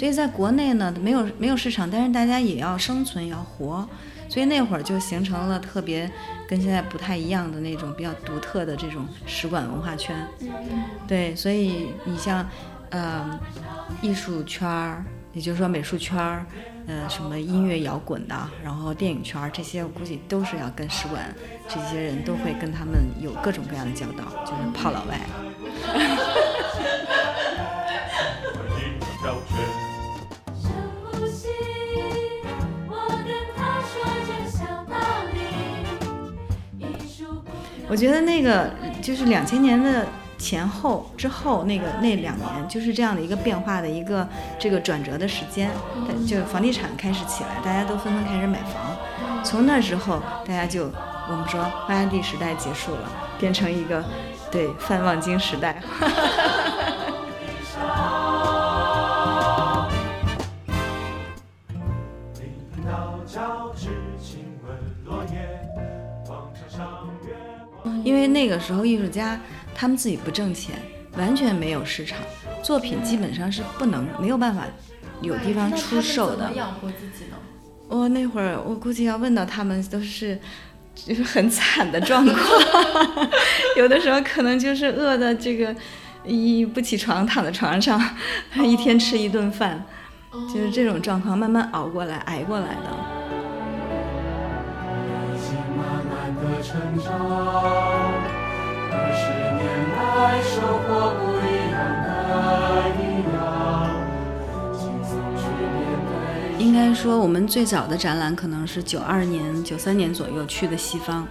所以在国内呢没有没有市场，但是大家也要生存要活，所以那会儿就形成了特别跟现在不太一样的那种比较独特的这种使馆文化圈。对，所以你像呃艺术圈儿，也就是说美术圈儿。呃，什么音乐摇滚的，然后电影圈儿这些，我估计都是要跟使馆这些人都会跟他们有各种各样的交道，就是泡老外。我觉得那个就是两千年的。前后之后那个那两年就是这样的一个变化的一个这个转折的时间，就房地产开始起来，大家都纷纷开始买房。从那之后，大家就我们说发家地时代结束了，变成一个对泛望京时代。因为那个时候艺术家。他们自己不挣钱，完全没有市场，作品基本上是不能没有办法有地方出售的。养活自己呢？我那会儿我估计要问到他们都是就是很惨的状况，有的时候可能就是饿的这个一不起床躺在床上，一天吃一顿饭，就是这种状况慢慢熬过来挨过来的。应该说，我们最早的展览可能是九二年、九三年左右去的西方。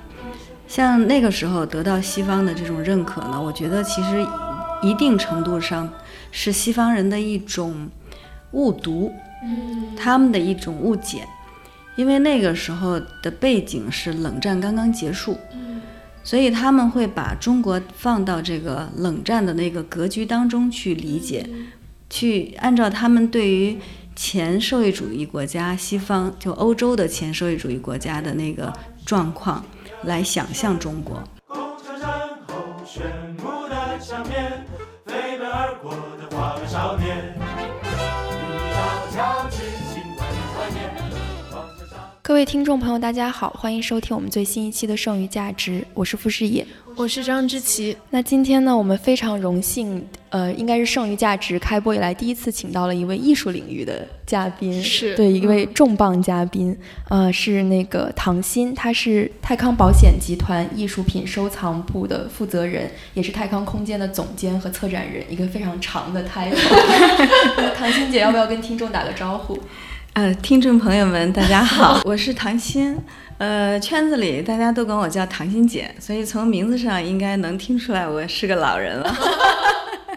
像那个时候得到西方的这种认可呢，我觉得其实一定程度上是西方人的一种误读，他们的一种误解。因为那个时候的背景是冷战刚刚结束。所以他们会把中国放到这个冷战的那个格局当中去理解，去按照他们对于前社会主义国家、西方就欧洲的前社会主义国家的那个状况来想象中国。各位听众朋友，大家好，欢迎收听我们最新一期的《剩余价值》，我是傅诗野，我是张之琪。那今天呢，我们非常荣幸，呃，应该是《剩余价值》开播以来第一次请到了一位艺术领域的嘉宾，是对一位重磅嘉宾，呃，是那个唐鑫，他是泰康保险集团艺术品收藏部的负责人，也是泰康空间的总监和策展人，一个非常长的 title。唐鑫姐，要不要跟听众打个招呼？呃，听众朋友们，大家好，我是唐鑫。呃，圈子里大家都管我叫唐鑫姐，所以从名字上应该能听出来我是个老人了。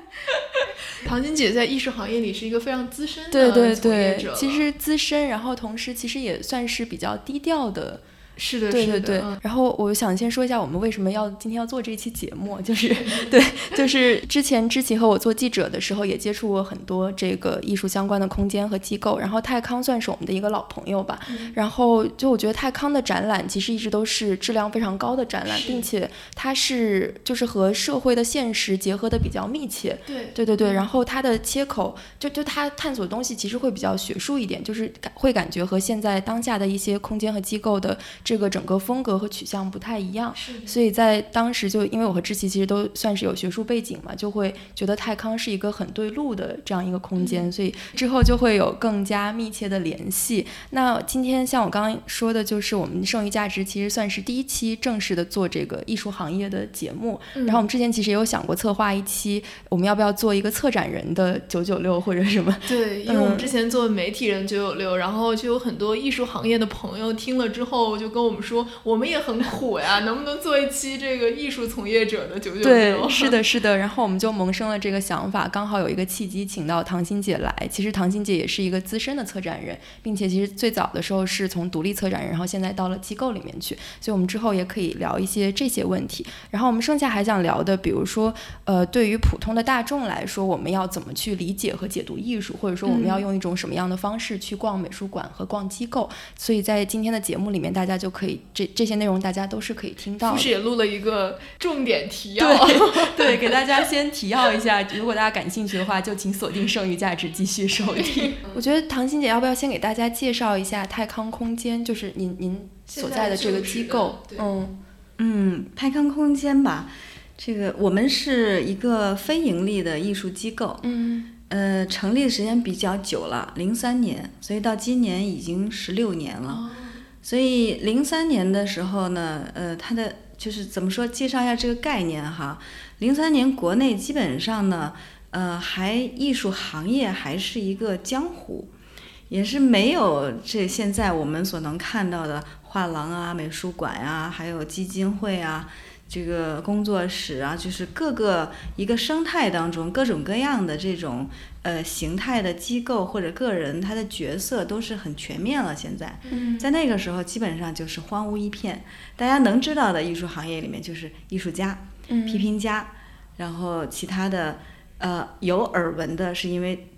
唐鑫姐在艺术行业里是一个非常资深的对对对，其实资深，然后同时其实也算是比较低调的。是的，对对对。然后我想先说一下我们为什么要今天要做这期节目，就是 对，就是之前知琪和我做记者的时候也接触过很多这个艺术相关的空间和机构，然后泰康算是我们的一个老朋友吧。然后就我觉得泰康的展览其实一直都是质量非常高的展览，并且它是就是和社会的现实结合的比较密切。对对对对。然后它的切口就就它探索的东西其实会比较学术一点，就是感会感觉和现在当下的一些空间和机构的。这个整个风格和取向不太一样，所以在当时就因为我和志奇其实都算是有学术背景嘛，就会觉得泰康是一个很对路的这样一个空间，所以之后就会有更加密切的联系。那今天像我刚刚说的，就是我们剩余价值其实算是第一期正式的做这个艺术行业的节目。然后我们之前其实也有想过策划一期，我们要不要做一个策展人的九九六或者什么？对，因为我们之前做媒体人九九六，然后就有很多艺术行业的朋友听了之后就跟。我们说，我们也很苦呀，能不能做一期这个艺术从业者的九九六？对，是的，是的。然后我们就萌生了这个想法，刚好有一个契机，请到唐鑫姐来。其实唐鑫姐也是一个资深的策展人，并且其实最早的时候是从独立策展人，然后现在到了机构里面去。所以我们之后也可以聊一些这些问题。然后我们剩下还想聊的，比如说，呃，对于普通的大众来说，我们要怎么去理解和解读艺术，或者说我们要用一种什么样的方式去逛美术馆和逛机构？所以在今天的节目里面，大家。就可以这这些内容大家都是可以听到。不是也录了一个重点提要？对 对，给大家先提要一下，如果大家感兴趣的话，就请锁定剩余价值继续收听。我觉得唐欣姐要不要先给大家介绍一下泰康空间，就是您您所在的这个机构？嗯嗯，泰康空间吧，这个我们是一个非盈利的艺术机构。嗯。呃，成立的时间比较久了，零三年，所以到今年已经十六年了。所以零三年的时候呢，呃，它的就是怎么说？介绍一下这个概念哈。零三年国内基本上呢，呃，还艺术行业还是一个江湖，也是没有这现在我们所能看到的画廊啊、美术馆啊，还有基金会啊。这个工作室啊，就是各个一个生态当中各种各样的这种呃形态的机构或者个人，他的角色都是很全面了。现在，在那个时候基本上就是荒芜一片。大家能知道的艺术行业里面就是艺术家、批评家，然后其他的呃有耳闻的是因为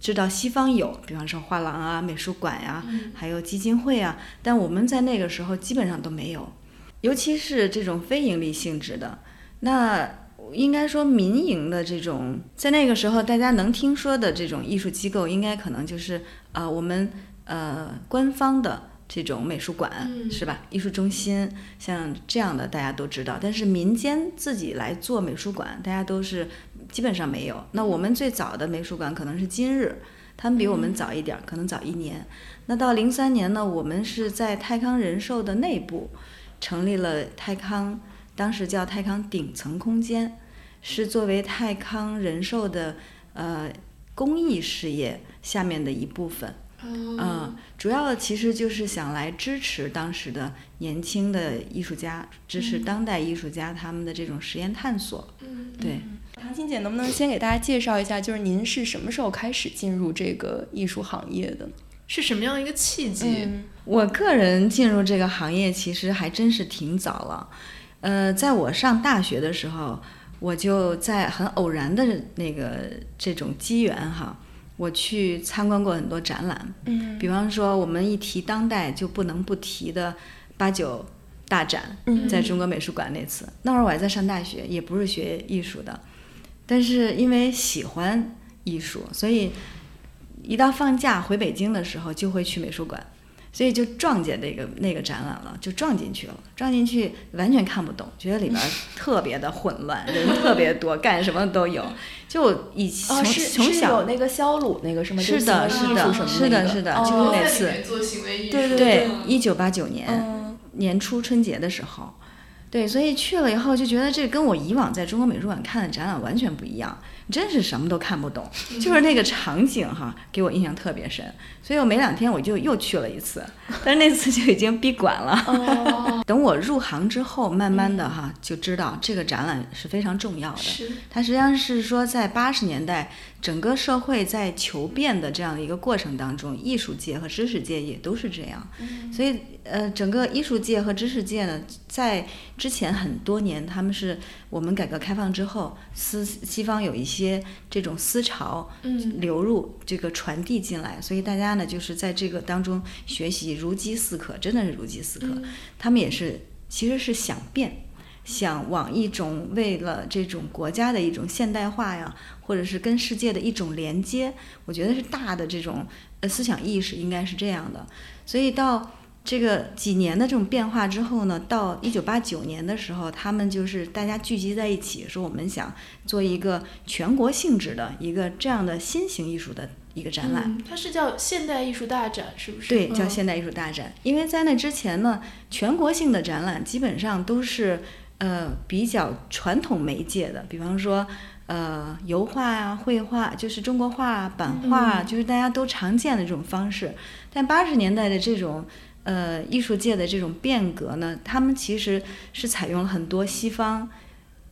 知道西方有，比方说画廊啊、美术馆呀，还有基金会啊，但我们在那个时候基本上都没有。尤其是这种非盈利性质的，那应该说民营的这种，在那个时候大家能听说的这种艺术机构，应该可能就是呃我们呃官方的这种美术馆是吧？艺术中心像这样的大家都知道，但是民间自己来做美术馆，大家都是基本上没有。那我们最早的美术馆可能是今日，他们比我们早一点，可能早一年。那到零三年呢，我们是在泰康人寿的内部。成立了泰康，当时叫泰康顶层空间，是作为泰康人寿的呃公益事业下面的一部分。嗯，主要其实就是想来支持当时的年轻的艺术家，支持当代艺术家他们的这种实验探索。嗯，对。唐青姐，能不能先给大家介绍一下，就是您是什么时候开始进入这个艺术行业的？是什么样一个契机？我个人进入这个行业其实还真是挺早了。呃，在我上大学的时候，我就在很偶然的那个这种机缘哈，我去参观过很多展览。嗯，比方说我们一提当代就不能不提的八九大展，在中国美术馆那次。那会儿我还在上大学，也不是学艺术的，但是因为喜欢艺术，所以。一到放假回北京的时候，就会去美术馆，所以就撞见那个那个展览了，就撞进去了。撞进去完全看不懂，觉得里边特别的混乱，人特别多，干什么都有。就以从从小有那个肖鲁那个什么是的，是的，是的，是的，就是那次。对对对，一九八九年年初春节的时候，对，所以去了以后就觉得这跟我以往在中国美术馆看的展览完全不一样。真是什么都看不懂，就是那个场景哈，给我印象特别深，所以我没两天我就又去了一次，但是那次就已经闭馆了。等我入行之后，慢慢的哈就知道这个展览是非常重要的。它实际上是说在八十年代。整个社会在求变的这样的一个过程当中，艺术界和知识界也都是这样。所以，呃，整个艺术界和知识界呢，在之前很多年，他们是我们改革开放之后，思西方有一些这种思潮流入这个传递进来，所以大家呢就是在这个当中学习如饥似渴，真的是如饥似渴。他们也是其实是想变。想往一种为了这种国家的一种现代化呀，或者是跟世界的一种连接，我觉得是大的这种呃思想意识应该是这样的。所以到这个几年的这种变化之后呢，到一九八九年的时候，他们就是大家聚集在一起，说我们想做一个全国性质的一个这样的新型艺术的一个展览。它是叫现代艺术大展，是不是？对，叫现代艺术大展。因为在那之前呢，全国性的展览基本上都是。呃，比较传统媒介的，比方说，呃，油画啊、绘画，就是中国画、版画，就是大家都常见的这种方式。但八十年代的这种，呃，艺术界的这种变革呢，他们其实是采用了很多西方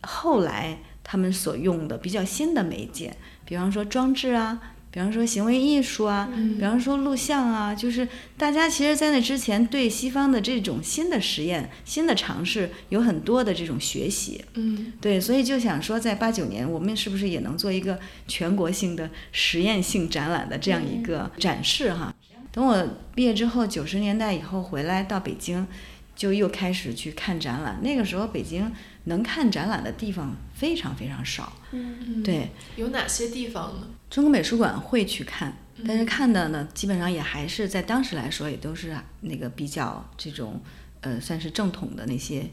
后来他们所用的比较新的媒介，比方说装置啊。比方说行为艺术啊，比方说录像啊，就是大家其实，在那之前对西方的这种新的实验、新的尝试有很多的这种学习。嗯，对，所以就想说，在八九年，我们是不是也能做一个全国性的实验性展览的这样一个展示哈？等我毕业之后，九十年代以后回来到北京，就又开始去看展览。那个时候北京能看展览的地方非常非常少。嗯，对，有哪些地方呢？中国美术馆会去看，但是看的呢，基本上也还是在当时来说，也都是那个比较这种呃，算是正统的那些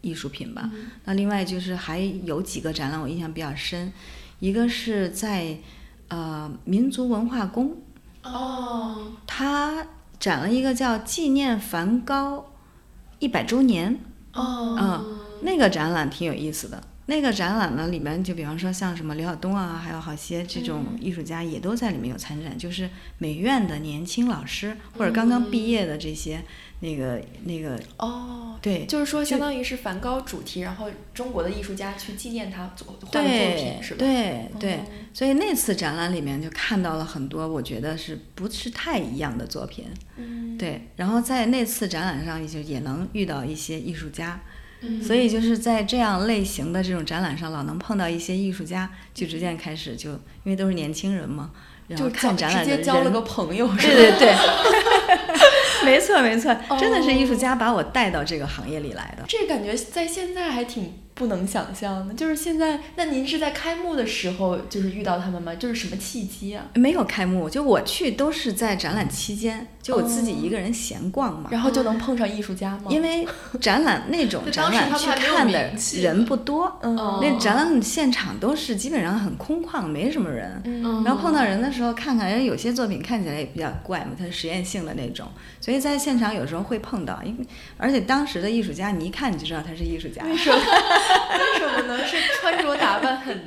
艺术品吧。那另外就是还有几个展览我印象比较深，一个是在呃民族文化宫，哦，它展了一个叫纪念梵高一百周年，哦，嗯，那个展览挺有意思的。那个展览呢，里面就比方说像什么刘晓东啊，还有好些这种艺术家也都在里面有参展，就是美院的年轻老师或者刚刚毕业的这些那个那个哦，对，就是说相当于是梵高主题，然后中国的艺术家去纪念他作画的作品，是吧？对对哦，所以那次展览里面就看到了很多我觉得是不是太一样的作品，嗯，对，然后在那次展览上也就也能遇到一些艺术家。嗯所以就是在这样类型的这种展览上，老能碰到一些艺术家，就逐渐开始就因为都是年轻人嘛，然后就看展览的直接交了个朋友，是对吧？对对，没错没错，真的是艺术哦家把我带到这个行业里来的。这感觉在现在还挺不能想象的。就是现在，那您是在开幕的时候就是遇到他们吗？就是什么契机啊？没有开幕，就我去都是在展览期间，就我自己一个人闲逛嘛。然后就能碰上艺术家吗？因为展览那种 展览去看的人不多，嗯那展览现场都是基本上很空旷，没什么人。嗯然后碰到人的时候，看看人有些作品看起来也比较怪嘛，它是实验性的那种，所以在现场有时候会碰到，因为而且当时的艺术家，你一看你就知道他是艺术家。为什么？为什么呢？是穿着打扮很，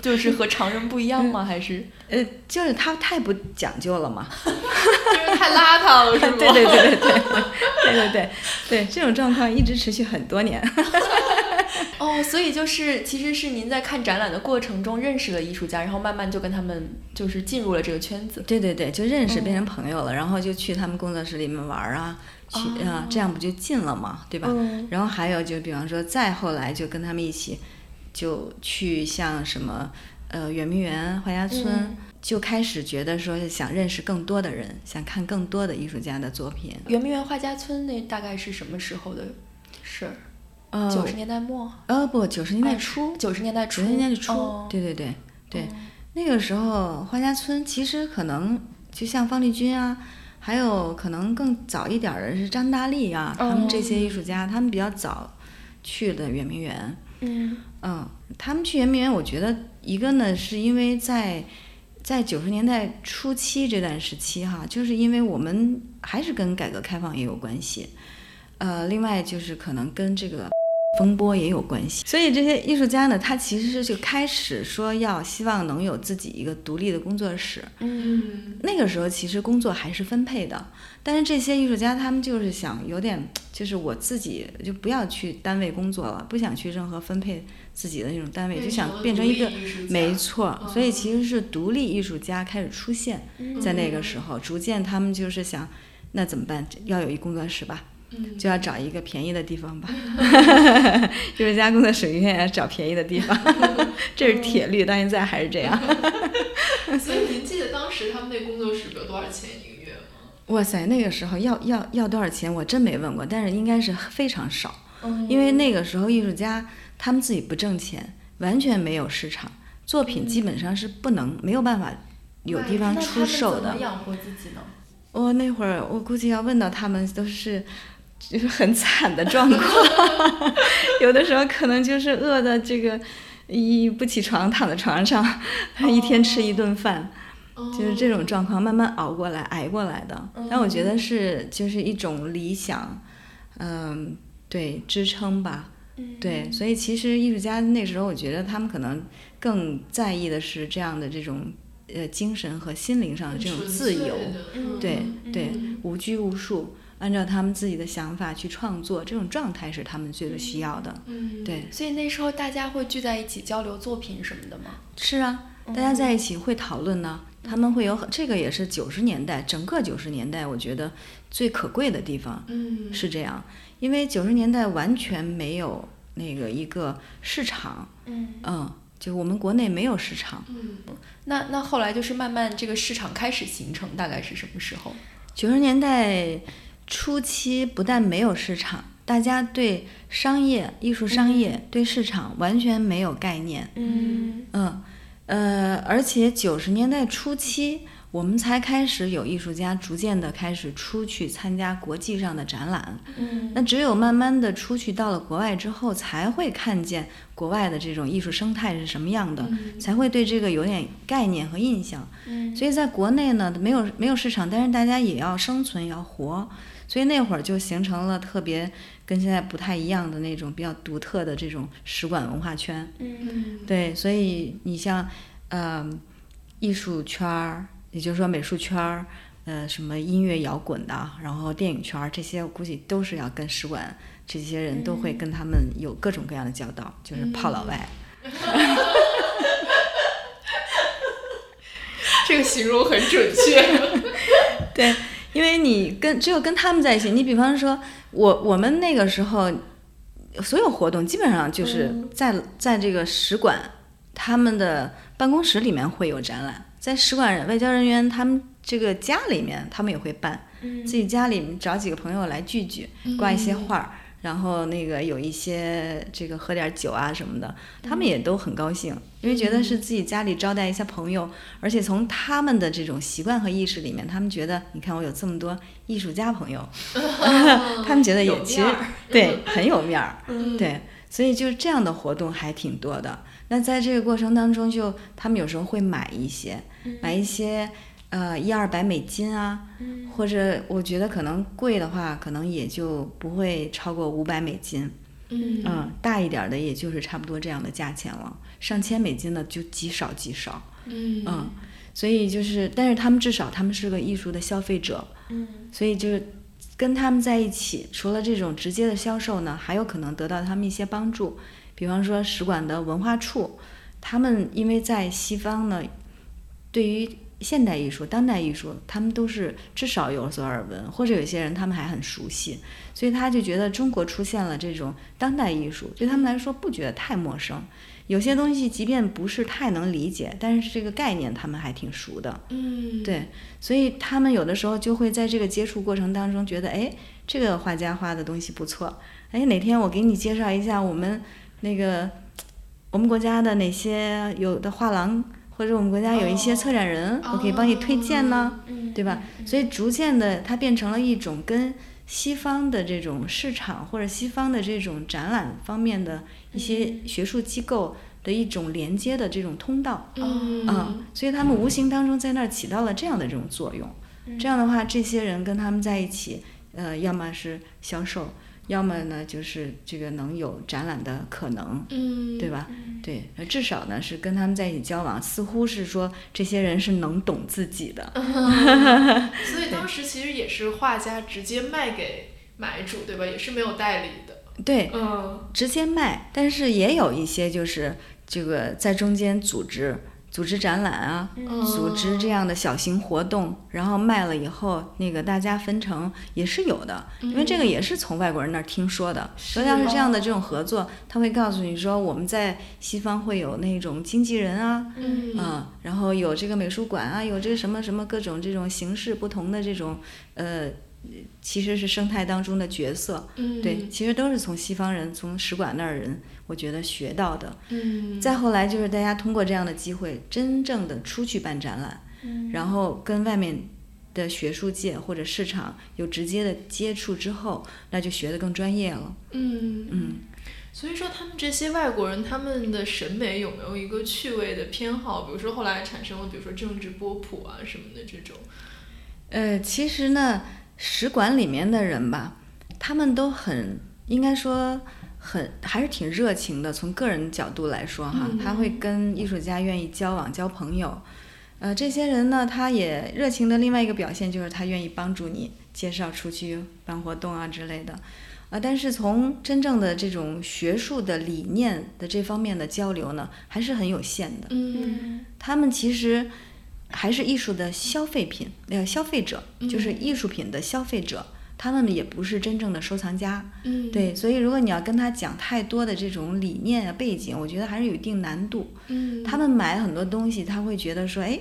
就是和常人不一样吗？还是？呃，就是他太不讲究了嘛。就是太邋遢了，是吗？对对对对对对对对对，这种状况一直持续很多年。哦，所以就是其实是您在看展览的过程中认识了艺术家，然后慢慢就跟他们就是进入了这个圈子。对对对，就认识嗯变成朋友了，然后就去他们工作室里面玩啊，去啊、这样不就近了嘛，对吧？嗯然后还有就比方说，再后来就跟他们一起，就去像什么呃圆明园、画家村，嗯就开始觉得说想认识更多的人，想看更多的艺术家的作品。圆明园画家村那大概是什么时候的事儿？呃，九十年代末，呃不，九十年代初，九十年代初，九十年代初，哦对对对对，那个时候花家村其实可能就像方力钧啊。还有可能更早一点儿的是张大力啊，他们这些艺术家，他们比较早去的圆明园。嗯嗯，他们去圆明园，我觉得一个呢，是因为在在九十年代初期这段时期哈，就是因为我们还是跟改革开放也有关系，呃，另外就是可能跟这个风波也有关系，所以这些艺术家呢，他其实是就开始说要希望能有自己一个独立的工作室，嗯。那个时候其实工作还是分配的，但是这些艺术家他们就是想有点，就是我自己就不要去单位工作了，不想去任何分配自己的那种单位，就想变成一个，没错，所以其实是独立艺术家开始出现在那个时候，逐渐他们就是想，那怎么办？要有一工作室吧。嗯就要找一个便宜的地方吧，艺术家工作室永远要找便宜的地方，这是铁律，到现在还是这样。所以您记得当时他们那工作室有多少钱一个月吗？哇塞，那个时候要要要多少钱？我真没问过，但是应该是非常少，嗯因为那个时候艺术家他们自己不挣钱，完全没有市场，作品基本上是不能没有办法有地方出们售的怎么。养活自己呢？我那会儿我估计要问到他们都是。就 是很惨的状况，有的时候可能就是饿的这个一不起床躺在床上，一天吃一顿饭，就是这种状况慢慢熬过来、挨过来的。但我觉得是就是一种理想，嗯，对支撑吧，对。所以其实艺术家那时候，我觉得他们可能更在意的是这样的这种呃精神和心灵上的这种自由，嗯对嗯对，无拘无束。按照他们自己的想法去创作，这种状态是他们最需要的。嗯，对，所以那时候大家会聚在一起交流作品什么的吗？是啊，大家在一起会讨论呢。他们会有很这个也是九十年代整个九十年代，我觉得最可贵的地方嗯，是这样，因为九十年代完全没有那个一个市场，嗯，嗯，就我们国内没有市场。嗯，那那后来就是慢慢这个市场开始形成，大概是什么时候？九十年代初期不但没有市场，大家对商业、艺术商业、对市场完全没有概念。嗯嗯，呃，而且九十年代初期，我们才开始有艺术家逐渐的开始出去参加国际上的展览。嗯那只有慢慢的出去到了国外之后，才会看见国外的这种艺术生态是什么样的，才会对这个有点概念和印象。嗯所以在国内呢，没有没有市场，但是大家也要生存，也要活，所以那会儿就形成了特别跟现在不太一样的那种比较独特的这种使馆文化圈。嗯对，所以你像，呃，艺术圈儿，也就是说美术圈儿，呃，什么音乐摇滚的，然后电影圈儿这些，我估计都是要跟使馆这些人都会跟他们有各种各样的交道，就是泡老外。这个形容很准确。对，因为你跟只有跟他们在一起，你比方说，我我们那个时候所有活动基本上就是在、在这个使馆他们的办公室里面会有展览，在使馆外交人员他们这个家里面他们也会办，自己家里面找几个朋友来聚聚，挂一些画儿。然后那个有一些这个喝点酒啊什么的，他们也都很高兴，因为觉得是自己家里招待一下朋友，而且从他们的这种习惯和意识里面，他们觉得，你看我有这么多艺术家朋友，他们觉得也其实对很有面儿，嗯对，所以就是这样的活动还挺多的。那在这个过程当中就，他们有时候会买一些，买一些呃一二百美金啊，或者我觉得可能贵的话，可能也就不会超过五百美金。嗯嗯，大一点儿的也就是差不多这样的价钱了，上千美金的就极少极少。嗯嗯，所以就是，但是他们至少他们是个艺术的消费者，嗯所以就是跟他们在一起，除了这种直接的销售呢，还有可能得到他们一些帮助，比方说使馆的文化处，他们因为在西方呢，对于现代艺术、当代艺术，他们都是至少有所耳闻，或者有些人他们还很熟悉，所以他就觉得中国出现了这种当代艺术，对他们来说不觉得太陌生。有些东西即便不是太能理解，但是这个概念他们还挺熟的。嗯，对，所以他们有的时候就会在这个接触过程当中觉得，哎，这个画家画的东西不错，哎，哪天我给你介绍一下我们那个我们国家的哪些有的画廊，或者我们国家有一些策展人，我可以帮你推荐呢，嗯对吧？所以逐渐的，它变成了一种跟西方的这种市场或者西方的这种展览方面的一些学术机构的一种连接的这种通道。嗯啊、所以他们无形当中在那儿起到了这样的这种作用。这样的话，这些人跟他们在一起，呃，要么是销售，要么呢就是这个能有展览的可能，嗯，对吧？对，呃至少呢是跟他们在一起交往，似乎是说这些人是能懂自己的。所以当时其实也是画家直接卖给买主，对吧？也是没有代理的。对，嗯直接卖，但是也有一些就是这个在中间组织组织展览啊，组织这样的小型活动，然后卖了以后，那个大家分成也是有的，因为这个也是从外国人那儿听说的。所以要是这样的这种合作，他会告诉你说我们在西方会有那种经纪人啊，嗯啊，然后有这个美术馆啊，有这个什么什么各种这种形式不同的这种呃，其实是生态当中的角色。嗯，对，其实都是从西方人、从使馆那儿人，我觉得学到的。嗯，再后来就是大家通过这样的机会，真正的出去办展览，然后跟外面的学术界或者市场有直接的接触之后，那就学得更专业了。嗯嗯，所以说他们这些外国人，他们的审美有没有一个趣味的偏好？比如说后来产生了，比如说政治波普啊什么的这种。呃，其实呢，使馆里面的人吧，他们都很应该说很还是挺热情的。从个人角度来说哈，他会跟艺术家愿意交往、交朋友。呃，这些人呢，他也热情的另外一个表现就是他愿意帮助你介绍出去办活动啊之类的。啊，但是从真正的这种学术的理念的这方面的交流呢，还是很有限的。嗯他们其实还是艺术的消费品，呃，消费者就是艺术品的消费者，他们也不是真正的收藏家。嗯，对，所以如果你要跟他讲太多的这种理念啊、背景，我觉得还是有一定难度。嗯，他们买很多东西，他会觉得说，哎，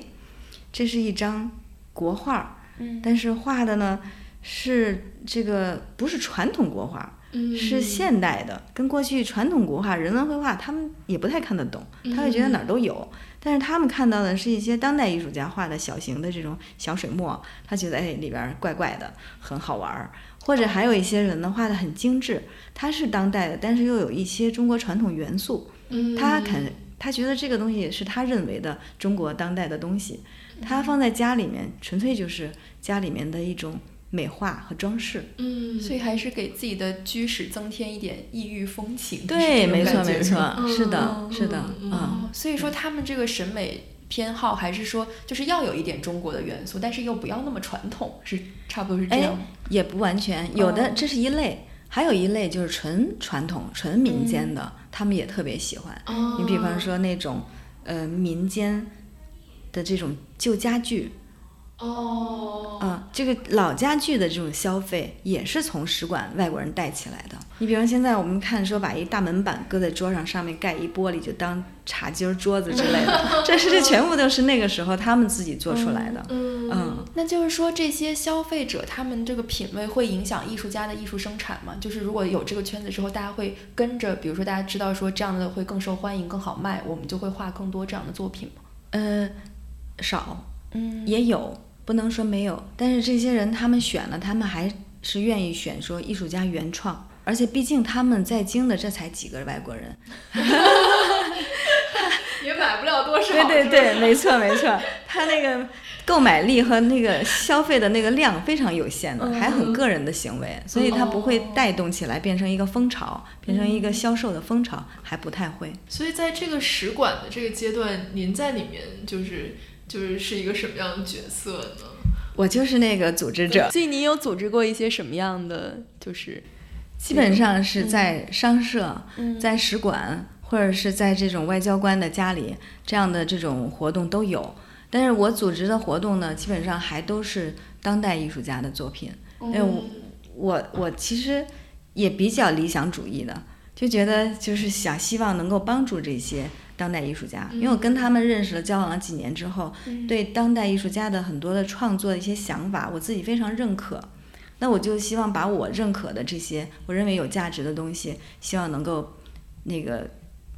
这是一张国画但是画的呢是这个不是传统国画，嗯是现代的，跟过去传统国画、人文绘画他们也不太看得懂，他会觉得哪儿都有。但是他们看到的是一些当代艺术家画的小型的这种小水墨，他觉得哎里边儿怪怪的，很好玩儿。或者还有一些人呢画的很精致，他是当代的，但是又有一些中国传统元素，嗯他肯他觉得这个东西是他认为的中国当代的东西，他放在家里面纯粹就是家里面的一种美化和装饰。嗯，所以还是给自己的居室增添一点异域风情。对，没错没错是的，嗯是的，嗯所以说他们这个审美偏好还是说，就是要有一点中国的元素，但是又不要那么传统，是差不多是这样吗。也不完全，有的哦这是一类，还有一类就是纯传统、纯民间的，他们也特别喜欢。哦你比方说那种呃民间的这种旧家具，哦，嗯、这个老家具的这种消费也是从使馆外国人带起来的。你比如现在我们看说把一大门板搁在桌上，上面盖一玻璃就当茶几儿、桌子之类的，这是这全部都是那个时候他们自己做出来的。嗯嗯，那就是说，这些消费者他们这个品味会影响艺术家的艺术生产吗？就是如果有这个圈子之后，大家会跟着，比如说大家知道说这样的会更受欢迎、更好卖，我们就会画更多这样的作品吗？呃，少嗯也有，不能说没有，但是这些人他们选了，他们还是愿意选说艺术家原创，而且毕竟他们在京的这才几个外国人，也买不了多少。对对对，没错没错，他那个购买力和那个消费的那个量非常有限的，还很个人的行为，所以他不会带动起来变成一个风潮，变成一个销售的风潮，还不太会。所以在这个使馆的这个阶段，您在里面就是就是是一个什么样的角色呢？我就是那个组织者，所以你有组织过一些什么样的？就是基本上是在商社、嗯在使馆或者是在这种外交官的家里这样的这种活动都有。但是我组织的活动呢，基本上还都是当代艺术家的作品。因为我我我其实也比较理想主义的，就觉得就是想希望能够帮助这些当代艺术家，因为我跟他们认识了交往了几年之后，对当代艺术家的很多的创作的一些想法，我自己非常认可。那我就希望把我认可的这些我认为有价值的东西，希望能够那个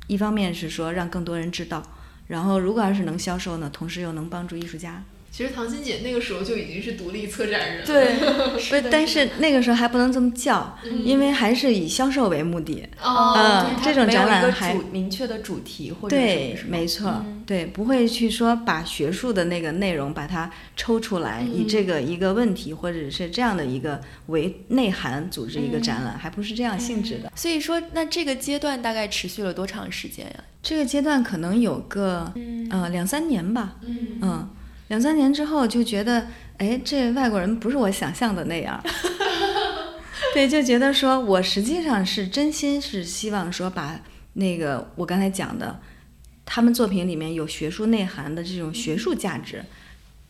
一方面是说让更多人知道，然后如果要是能销售呢，同时又能帮助艺术家。其实唐心姐那个时候就已经是独立策展人了。对，不是，但是那个时候还不能这么叫，因为还是以销售为目的。哦，嗯这种展览还明确的主题或者什么对没错，嗯对，不会去说把学术的那个内容把它抽出来，以这个一个问题或者是这样的一个为内涵组织一个展览，还不是这样性质的。所以说，那这个阶段大概持续了多长时间呀？这个阶段可能有个嗯呃两三年吧，嗯嗯，两三年之后就觉得，哎，这外国人不是我想象的那样。对，就觉得说我实际上是真心是希望说把那个我刚才讲的，他们作品里面有学术内涵的这种学术价值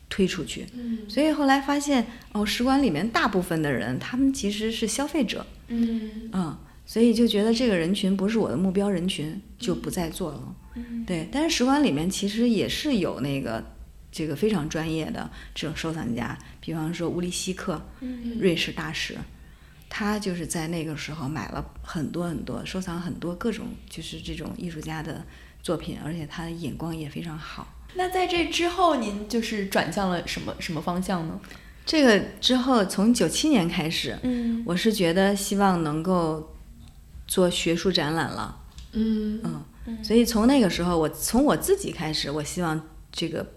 推出去。嗯所以后来发现，哦，使馆里面大部分的人，他们其实是消费者，嗯嗯，所以就觉得这个人群不是我的目标人群，就不再做了。嗯对，但是使馆里面其实也是有那个这个非常专业的这种收藏家，比方说乌利希克，嗯瑞士大使，他就是在那个时候买了很多很多，收藏很多各种就是这种艺术家的作品，而且他的眼光也非常好。那在这之后，您就是转向了什么什么方向呢？这个之后，从九七年开始，嗯我是觉得希望能够做学术展览了，嗯嗯，所以从那个时候，我从我自己开始，我希望这个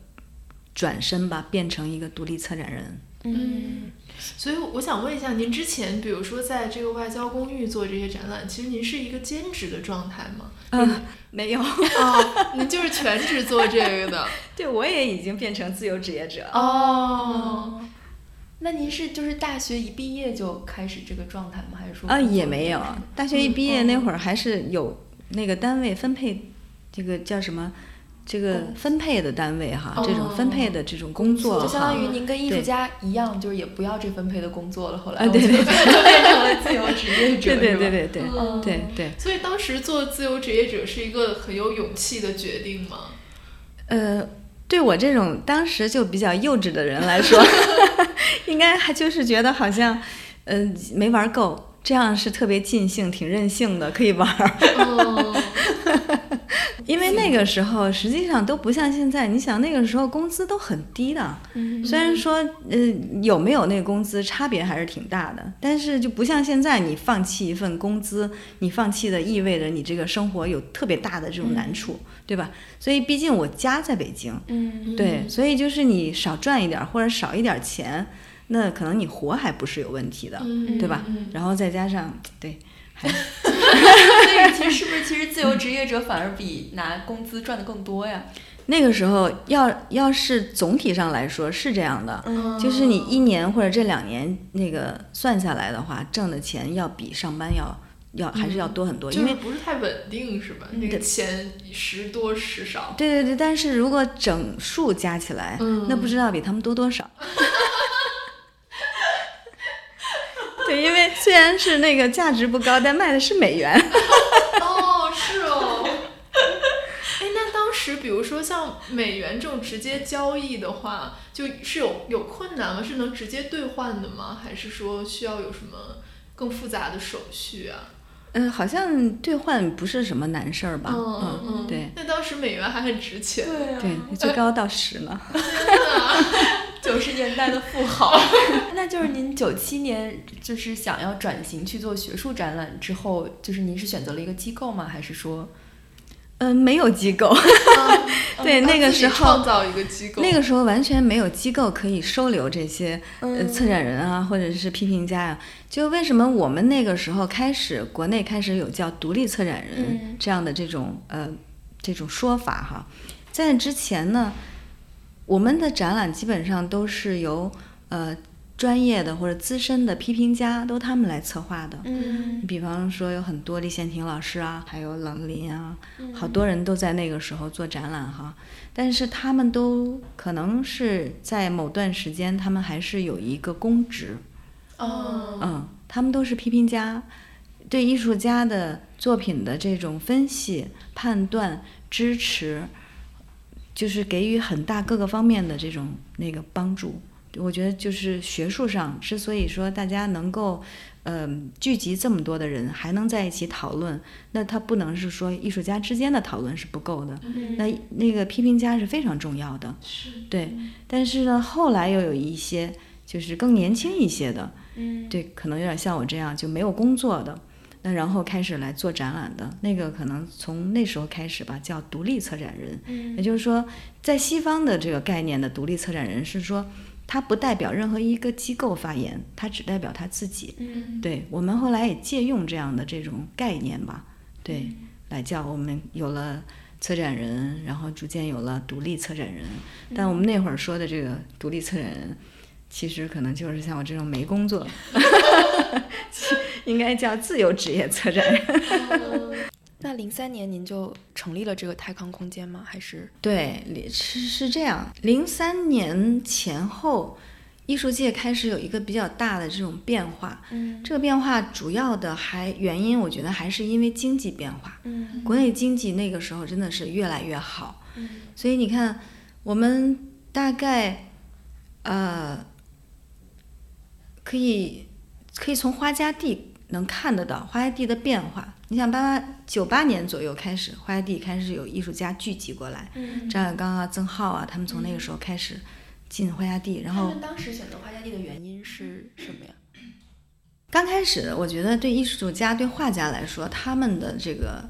转身吧，变成一个独立策展人。嗯所以我想问一下，您之前比如说在这个外交公寓做这些展览，其实您是一个兼职的状态吗？嗯，没有，哦，您就是全职做这个的。对我也已经变成自由职业者了。哦，那您是就是大学一毕业就开始这个状态吗？还是说啊，工作也没有，大学一毕业那会儿还是有那个单位分配，这个叫什么？这个分配的单位哈，这种分配的这种工作就相当于您跟艺术家一样，就是也不要这分配的工作了。后来啊对对就就变成了自由职业者，对对对对对。嗯。对对，所以当时做自由职业者是一个很有勇气的决定吗？呃，对我这种当时就比较幼稚的人来说，应该还就是觉得好像，嗯，没玩够，这样是特别尽兴、挺任性的，可以玩儿。因为那个时候实际上都不像现在，你想那个时候工资都很低的，虽然说呃有没有那个工资差别还是挺大的，但是就不像现在，你放弃一份工资，你放弃的意味着你这个生活有特别大的这种难处，对吧？所以毕竟我家在北京，嗯，对，所以就是你少赚一点或者少一点钱，那可能你活还不是有问题的，对吧？然后再加上对。所以其实是不是其实自由职业者反而比拿工资赚的更多呀？那个时候要要是总体上来说是这样的，就是你一年或者这两年那个算下来的话，挣的钱要比上班要要还是要多很多，因为不是太稳定是吧？那个钱时多时少。对对对，但是如果整数加起来，那不知道比他们多多少。对，因为虽然是那个价值不高，但卖的是美元。哦，是哦。哎，那当时比如说像美元这种直接交易的话，就是有有困难吗？是能直接兑换的吗？还是说需要有什么更复杂的手续啊？嗯，好像兑换不是什么难事儿吧？嗯嗯，对。那当时美元还很值钱。对，最高到十呢。九十年代的富豪。那就是您九七年就是想要转型去做学术展览之后，就是您是选择了一个机构吗？还是说，嗯，没有机构。对，那个时候创造一个机构。那个时候完全没有机构可以收留这些呃策展人啊，或者是批评家呀。就为什么我们那个时候开始，国内开始有叫独立策展人这样的这种呃这种说法哈？在之前呢，我们的展览基本上都是由呃专业的或者资深的批评家都他们来策划的。嗯，比方说有很多李宪廷老师啊，还有冷林啊，好多人都在那个时候做展览哈。但是他们都可能是在某段时间，他们还是有一个公职。哦，嗯，他们都是批评家，对艺术家的作品的这种分析、判断、支持，就是给予很大各个方面的这种那个帮助。我觉得就是学术上之所以说大家能够，嗯，聚集这么多的人还能在一起讨论，那他不能是说艺术家之间的讨论是不够的，那那个批评家是非常重要的。是，对。但是呢，后来又有一些就是更年轻一些的。嗯，对，可能有点像我这样就没有工作的，那然后开始来做展览的那个，可能从那时候开始吧，叫独立策展人。嗯，也就是说，在西方的这个概念的独立策展人是说，他不代表任何一个机构发言，他只代表他自己。嗯，对我们后来也借用这样的这种概念吧，对，来叫我们有了策展人，然后逐渐有了独立策展人。但我们那会儿说的这个独立策展人。其实可能就是像我这种没工作，应该叫自由职业策展人。那零三年您就成立了这个泰康空间吗？还是？对，是是这样。零三年前后，艺术界开始有一个比较大的这种变化。嗯，这个变化主要的还原因，我觉得还是因为经济变化。嗯，国内经济那个时候真的是越来越好。嗯，所以你看，我们大概，呃。可以，可以从花家地能看得到花家地的变化。你想，八八九八年左右开始，花家地开始有艺术家聚集过来，张小刚啊、曾浩啊，他们从那个时候开始进花家地。然后，他们当时选择花家地的原因是什么呀？刚开始，我觉得对艺术家、对画家来说，他们的这个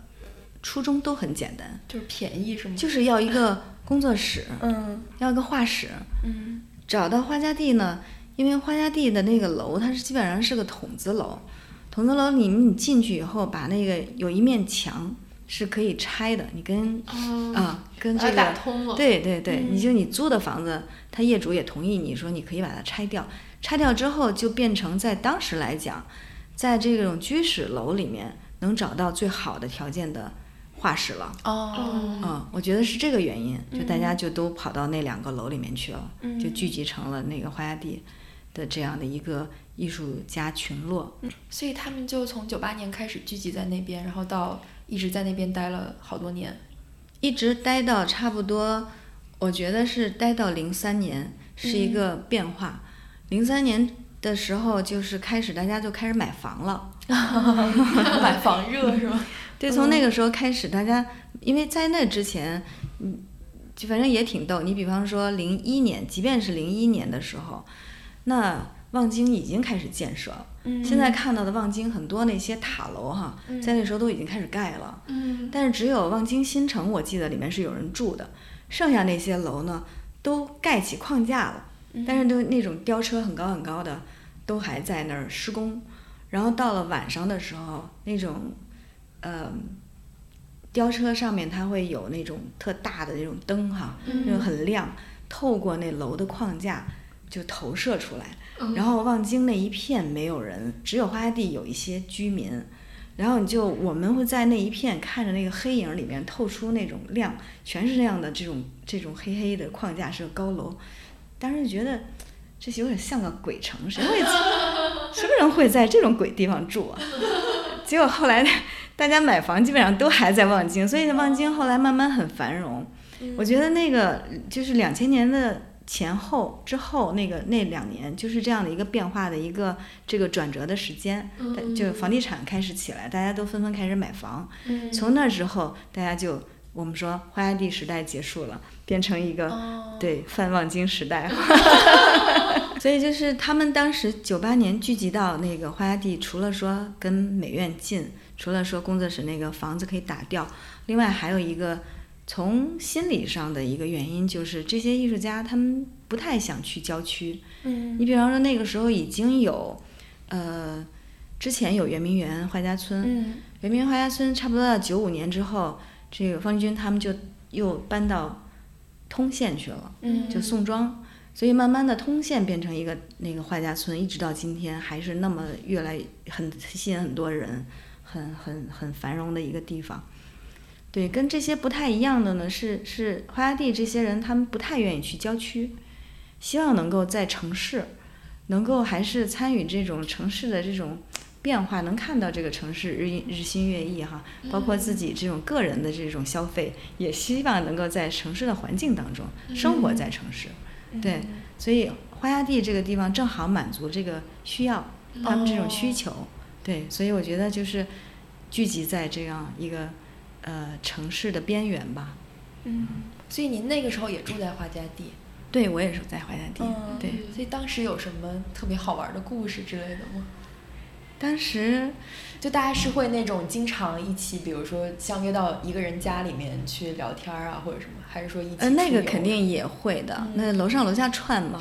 初衷都很简单，就是便宜，是吗？就是要一个工作室，嗯，要一个画室，嗯，找到花家地呢。因为花家地的那个楼，它是基本上是个筒子楼，筒子楼里面你进去以后，把那个有一面墙是可以拆的，你跟啊跟这个打通了，对对对，你就你租的房子，他业主也同意你说你可以把它拆掉，拆掉之后就变成在当时来讲，在这种居室楼里面能找到最好的条件的画室了。哦，嗯，我觉得是这个原因，就大家就都跑到那两个楼里面去了，就聚集成了那个花家地。的这样的一个艺术家群落，所以他们就从九八年开始聚集在那边，然后到一直在那边待了好多年，一直待到差不多我觉得是待到零三年是一个变化。零三年的时候，就是开始大家就开始买房了 买房热是吗？对，从那个时候开始，大家因为在那之前，嗯，就反正也挺逗。你比方说零一年，即便是零一年的时候，那望京已经开始建设了。现在看到的望京很多那些塔楼哈，在那时候都已经开始盖了。嗯，但是只有望京新城，我记得里面是有人住的，剩下那些楼呢，都盖起框架了。但是都那种吊车很高很高的，都还在那儿施工。然后到了晚上的时候，那种，呃，吊车上面它会有那种特大的那种灯哈，那种很亮，透过那楼的框架就投射出来。然后望京那一片没有人，只有花家地有一些居民。然后你就我们会在那一片看着那个黑影里面透出那种亮，全是那样的这种这种黑黑的框架是个高楼。当时就觉得这有点像个鬼城，谁会 什么人会在这种鬼地方住啊？结果后来大家买房基本上都还在望京，所以望京后来慢慢很繁荣。我觉得那个就是两千年的前后之后那个那两年就是这样的一个变化的一个这个转折的时间，就房地产开始起来，大家都纷纷开始买房。从那之后，大家就我们说花家地时代结束了。变成一个对泛望京时代，所以就是他们当时九八年聚集到那个花家地，除了说跟美院近，除了说工作室那个房子可以打掉，另外还有一个从心理上的一个原因，就是这些艺术家他们不太想去郊区。嗯，你比方说那个时候已经有，呃，之前有圆明园画家村，圆明园画家村差不多到九五年之后，这个方军他们就又搬到。通县去了，就宋庄，所以慢慢的通县变成一个那个画家村，一直到今天还是那么越来很吸引很多人，很很很繁荣的一个地方。对，跟这些不太一样的呢，是是花家地这些人，他们不太愿意去郊区，希望能够在城市，能够还是参与这种城市的这种。变化能看到这个城市日日新月异哈，包括自己这种个人的这种消费，也希望能够在城市的环境当中生活在城市，对，所以花家地这个地方正好满足这个需要，他们这种需求，对，所以我觉得就是聚集在这样一个呃城市的边缘吧。嗯，所以您那个时候也住在花家地？对，我也是在花家地。对，所以当时有什么特别好玩的故事之类的吗？当时，就大家是会那种经常一起，比如说相约到一个人家里面去聊天啊，或者什么，还是说一起？呃，那个肯定也会的，那楼上楼下串嘛。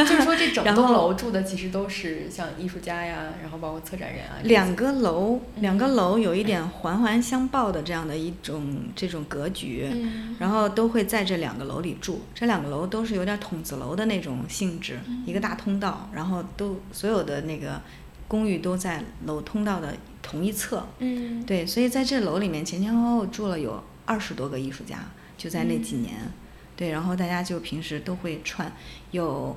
就是说这整 栋楼住的其实都是像艺术家呀，然后包括策展人啊。两个楼，两个楼有一点环环相抱的这样的一种这种格局，然后都会在这两个楼里住。这两个楼都是有点筒子楼的那种性质，一个大通道，然后都所有的那个。公寓都在楼通道的同一侧，嗯，对，所以在这楼里面前前后后住了有二十多个艺术家，就在那几年，对，然后大家就平时都会串，有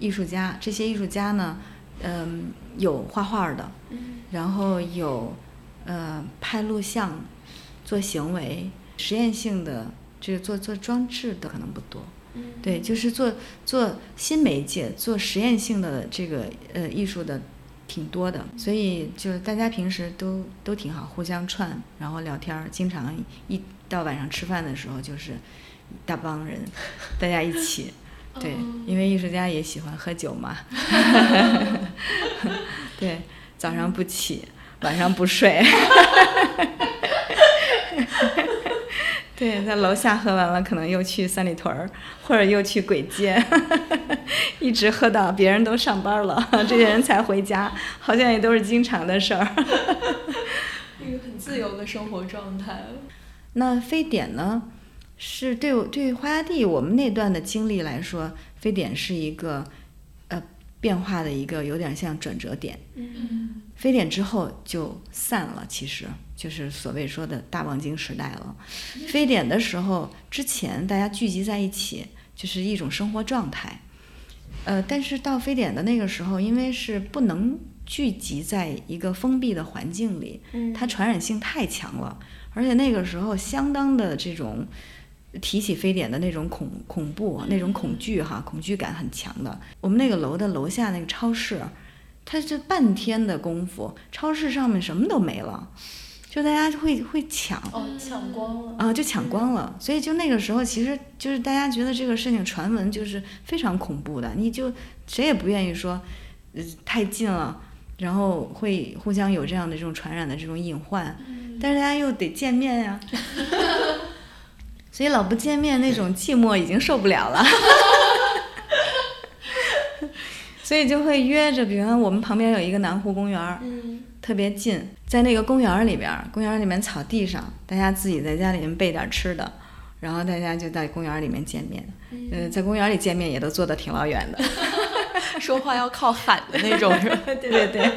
艺术家，这些艺术家呢，嗯，有画画的，然后有呃拍录像、做行为、实验性的，这个做做装置的可能不多，对，就是做做新媒介、做实验性的这个呃艺术的。挺多的，所以就大家平时都都挺好，互相串，然后聊天儿，经常一到晚上吃饭的时候就是一大帮人，大家一起，对，因为艺术家也喜欢喝酒嘛，对，早上不起，晚上不睡。对，在楼下喝完了，可能又去三里屯儿，或者又去簋街，一直喝到别人都上班了，这些人才回家，好像也都是经常的事儿。一个很自由的生活状态。那非典呢？是对对花家地我们那段的经历来说，非典是一个呃变化的一个有点像转折点。嗯。非典之后就散了，其实就是所谓说的大望京时代了。非典的时候之前，大家聚集在一起就是一种生活状态。呃，但是到非典的那个时候，因为是不能聚集在一个封闭的环境里，它传染性太强了，而且那个时候相当的这种提起非典的那种恐恐怖、那种恐惧哈，恐惧感很强的。我们那个楼的楼下那个超市，它这半天的功夫，超市上面什么都没了，就大家就会会抢，哦，抢光了啊，就抢光了。所以就那个时候，其实就是大家觉得这个事情传闻就是非常恐怖的，你就谁也不愿意说，呃，太近了，然后会互相有这样的这种传染的这种隐患。但是大家又得见面呀。所以老不见面那种寂寞已经受不了了，所以就会约着，比方我们旁边有一个南湖公园，嗯，特别近，在那个公园里边，公园里面草地上，大家自己在家里面备点吃的，然后大家就在公园里面见面，呃，在公园里见面也都坐得挺老远的 说话要靠喊的那种，是吧？对对对。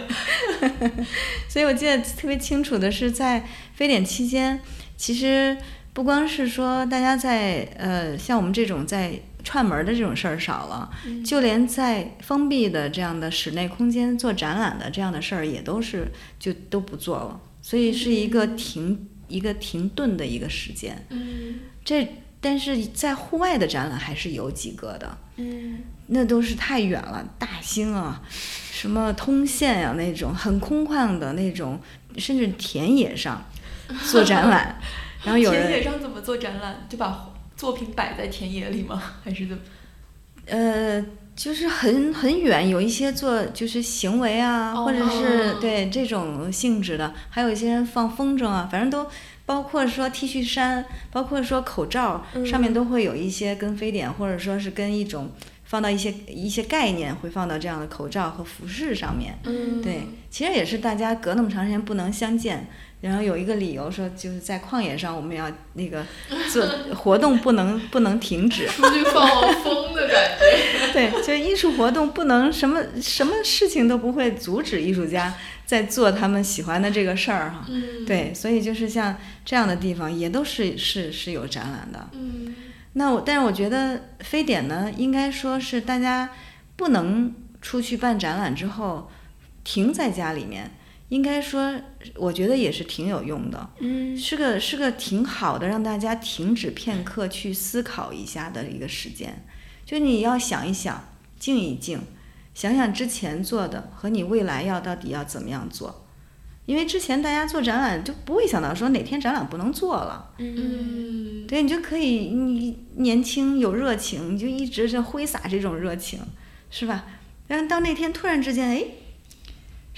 所以我记得特别清楚的是，在非典期间，其实。不光是说大家在呃像我们这种在串门的这种事儿少了，就连在封闭的这样的室内空间做展览的这样的事儿也都是就都不做了，所以是一个停一个停顿的一个时间。嗯，这但是在户外的展览还是有几个的。嗯，那都是太远了，大兴啊，什么通县呀那种很空旷的那种，甚至田野上做展览。然后有人田野上怎么做展览？就把作品摆在田野里吗？还是怎么？呃，就是很很远，有一些做就是行为啊，或者是对这种性质的，还有一些人放风筝啊，反正都包括说 T 恤衫，包括说口罩，上面都会有一些跟非典或者说是跟一种放到一些一些概念会放到这样的口罩和服饰上面。嗯，对，其实也是大家隔那么长时间不能相见。然后有一个理由说，就是在旷野上，我们要那个做 活动，不能不能停止。出去放放风的感觉。对，就艺术活动不能什么什么事情都不会阻止艺术家在做他们喜欢的这个事儿哈。嗯。对，所以就是像这样的地方，也都是是是有展览的。嗯。那我但是我觉得非典呢，应该说是大家不能出去办展览之后，停在家里面。应该说，我觉得也是挺有用的，嗯，是个是个挺好的，让大家停止片刻去思考一下的一个时间。就你要想一想，静一静，想想之前做的和你未来要到底要怎么样做。因为之前大家做展览就不会想到说哪天展览不能做了，嗯，对你就可以你年轻有热情，你就一直在挥洒这种热情，是吧？然后到那天突然之间，哎。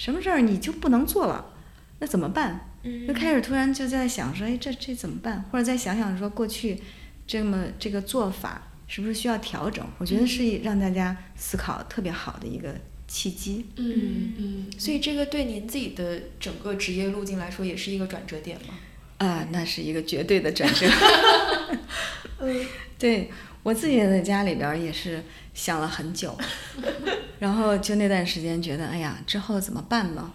什么事儿你就不能做了，那怎么办？就开始突然就在想说，哎，这这怎么办？或者再想想说，过去这么这个做法是不是需要调整？我觉得是让大家思考特别好的一个契机。嗯嗯。所以这个对您自己的整个职业路径来说，也是一个转折点吗？啊，那是一个绝对的转折。嗯，对我自己在家里边也是。想了很久，然后就那段时间觉得，哎呀，之后怎么办呢？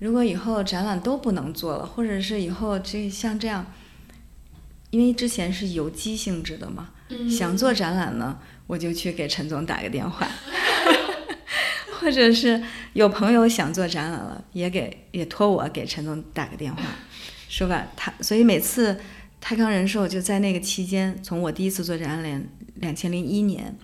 如果以后展览都不能做了，或者是以后这像这样，因为之前是有机性质的嘛，想做展览呢，我就去给陈总打个电话，或者是有朋友想做展览了，也给也托我给陈总打个电话，说吧，他所以每次泰康人寿就在那个期间，从我第一次做展览，两千零一年。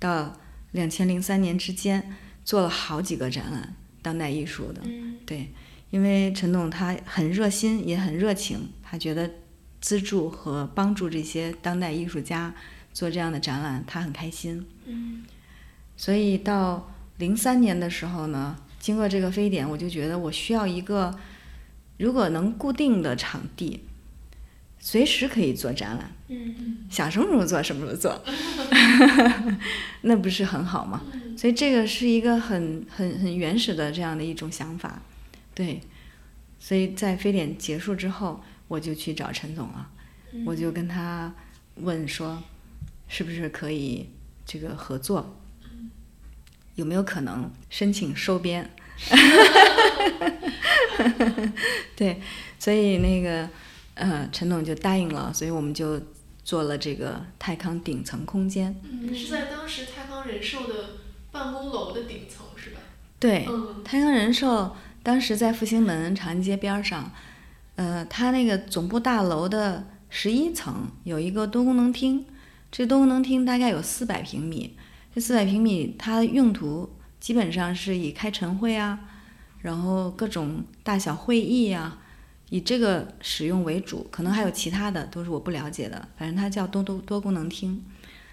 到两千零三年之间，做了好几个展览，当代艺术的。对，因为陈董他很热心，也很热情，他觉得资助和帮助这些当代艺术家做这样的展览，他很开心。嗯，所以到零三年的时候呢，经过这个非典，我就觉得我需要一个，如果能固定的场地。随时可以做展览，嗯，想什么时候做什么时候做，那不是很好吗？所以这个是一个很很很原始的这样的一种想法，对。所以在非典结束之后，我就去找陈总了，我就跟他问说，是不是可以这个合作，有没有可能申请收编？对，所以那个。嗯，陈总就答应了，所以我们就做了这个泰康顶层空间。嗯，是在当时泰康人寿的办公楼的顶层，是吧？对，嗯，泰康人寿当时在复兴门长安街边上，呃，它那个总部大楼的十一层有一个多功能厅，这多功能厅大概有四百平米。这四百平米它的用途基本上是以开晨会啊，然后各种大小会议啊，以这个使用为主，可能还有其他的都是我不了解的。反正它叫多多多功能厅。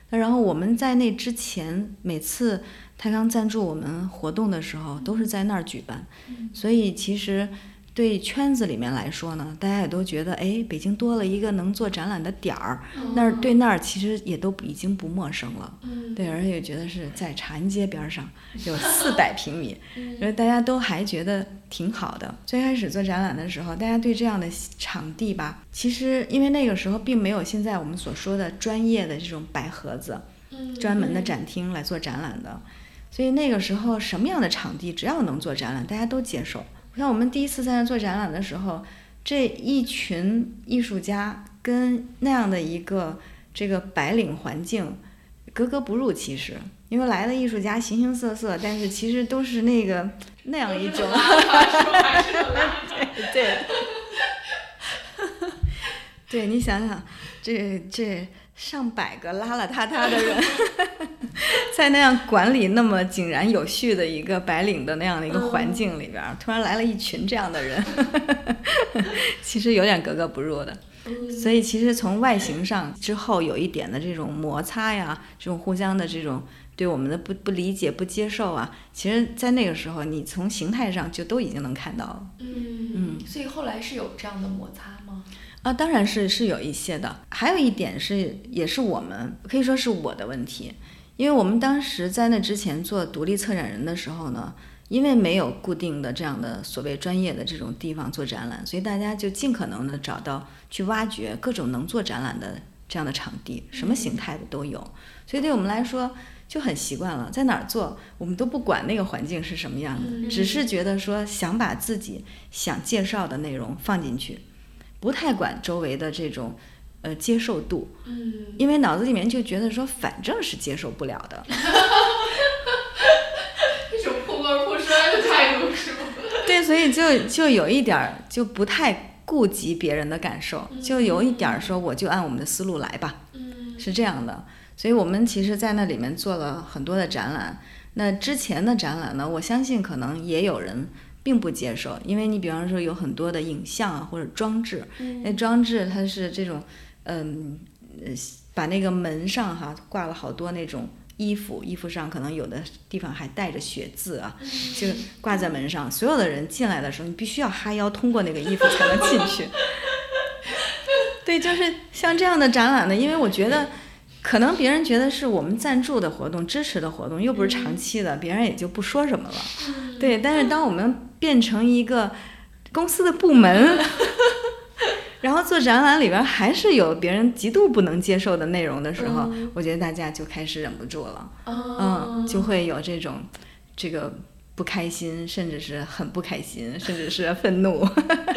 那然后我们在那之前，每次泰康赞助我们活动的时候，都是在那儿举办，所以其实。对圈子里面来说呢，大家也都觉得，哎，北京多了一个能做展览的点儿，那儿对那儿其实也都已经不陌生了。对，而且也觉得是在长安街边上，有四百平米，因为大家都还觉得挺好的。最开始做展览的时候，大家对这样的场地吧，其实因为那个时候并没有现在我们所说的专业的这种白盒子，专门的展厅来做展览的，所以那个时候什么样的场地只要能做展览，大家都接受。像我们第一次在那做展览的时候，这一群艺术家跟那样的一个这个白领环境格格不入。其实，因为来的艺术家形形色色，但是其实都是那个那样一种。对对。对 你想想，这这。上百个邋邋遢遢的人，在那样管理那么井然有序的一个白领的那样的一个环境里边，突然来了一群这样的人，其实有点格格不入的。所以其实从外形上之后有一点的这种摩擦呀，这种互相的这种对我们的不不理解、不接受啊，其实，在那个时候你从形态上就都已经能看到了。嗯嗯。所以后来是有这样的摩擦吗？啊，当然是是有一些的，还有一点是，也是我们可以说是我的问题，因为我们当时在那之前做独立策展人的时候呢，因为没有固定的这样的所谓专业的这种地方做展览，所以大家就尽可能的找到去挖掘各种能做展览的这样的场地，什么形态的都有，所以对我们来说就很习惯了，在哪儿做我们都不管那个环境是什么样的，只是觉得说想把自己想介绍的内容放进去。不太管周围的这种，呃，接受度，嗯，因为脑子里面就觉得说，反正是接受不了的，一种破罐破摔的态度是吗？对，所以就就有一点儿就不太顾及别人的感受，就有一点儿说，我就按我们的思路来吧，嗯，是这样的。所以我们其实，在那里面做了很多的展览。那之前的展览呢，我相信可能也有人。并不接受，因为你比方说有很多的影像啊或者装置，那装置它是这种，嗯，把那个门上哈挂了好多那种衣服，衣服上可能有的地方还带着血渍啊，就挂在门上。所有的人进来的时候，你必须要哈腰通过那个衣服才能进去。对，就是像这样的展览呢，因为我觉得。可能别人觉得是我们赞助的活动、支持的活动，又不是长期的，别人也就不说什么了。对，但是当我们变成一个公司的部门，然后做展览里边还是有别人极度不能接受的内容的时候，我觉得大家就开始忍不住了。嗯，就会有这种这个不开心，甚至是很不开心，甚至是愤怒，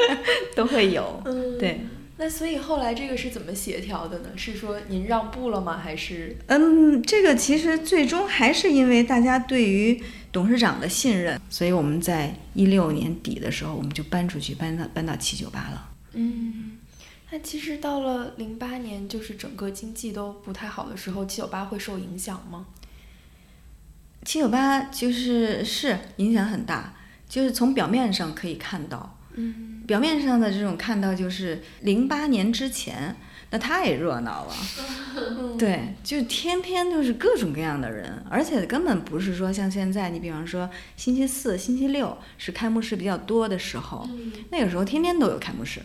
都会有。对。那所以后来这个是怎么协调的呢？是说您让步了吗？还是？嗯，这个其实最终还是因为大家对于董事长的信任，所以我们在一六年底的时候，我们就搬出去，搬到搬到七九八了。嗯，那其实到了零八年，就是整个经济都不太好的时候，七九八会受影响吗？七九八就是是影响很大，就是从表面上可以看到。嗯，表面上的这种看到就是零八年之前，那太热闹了，对，就天天都是各种各样的人，而且根本不是说像现在，你比方说星期四、星期六是开幕式比较多的时候，那个时候天天都有开幕式，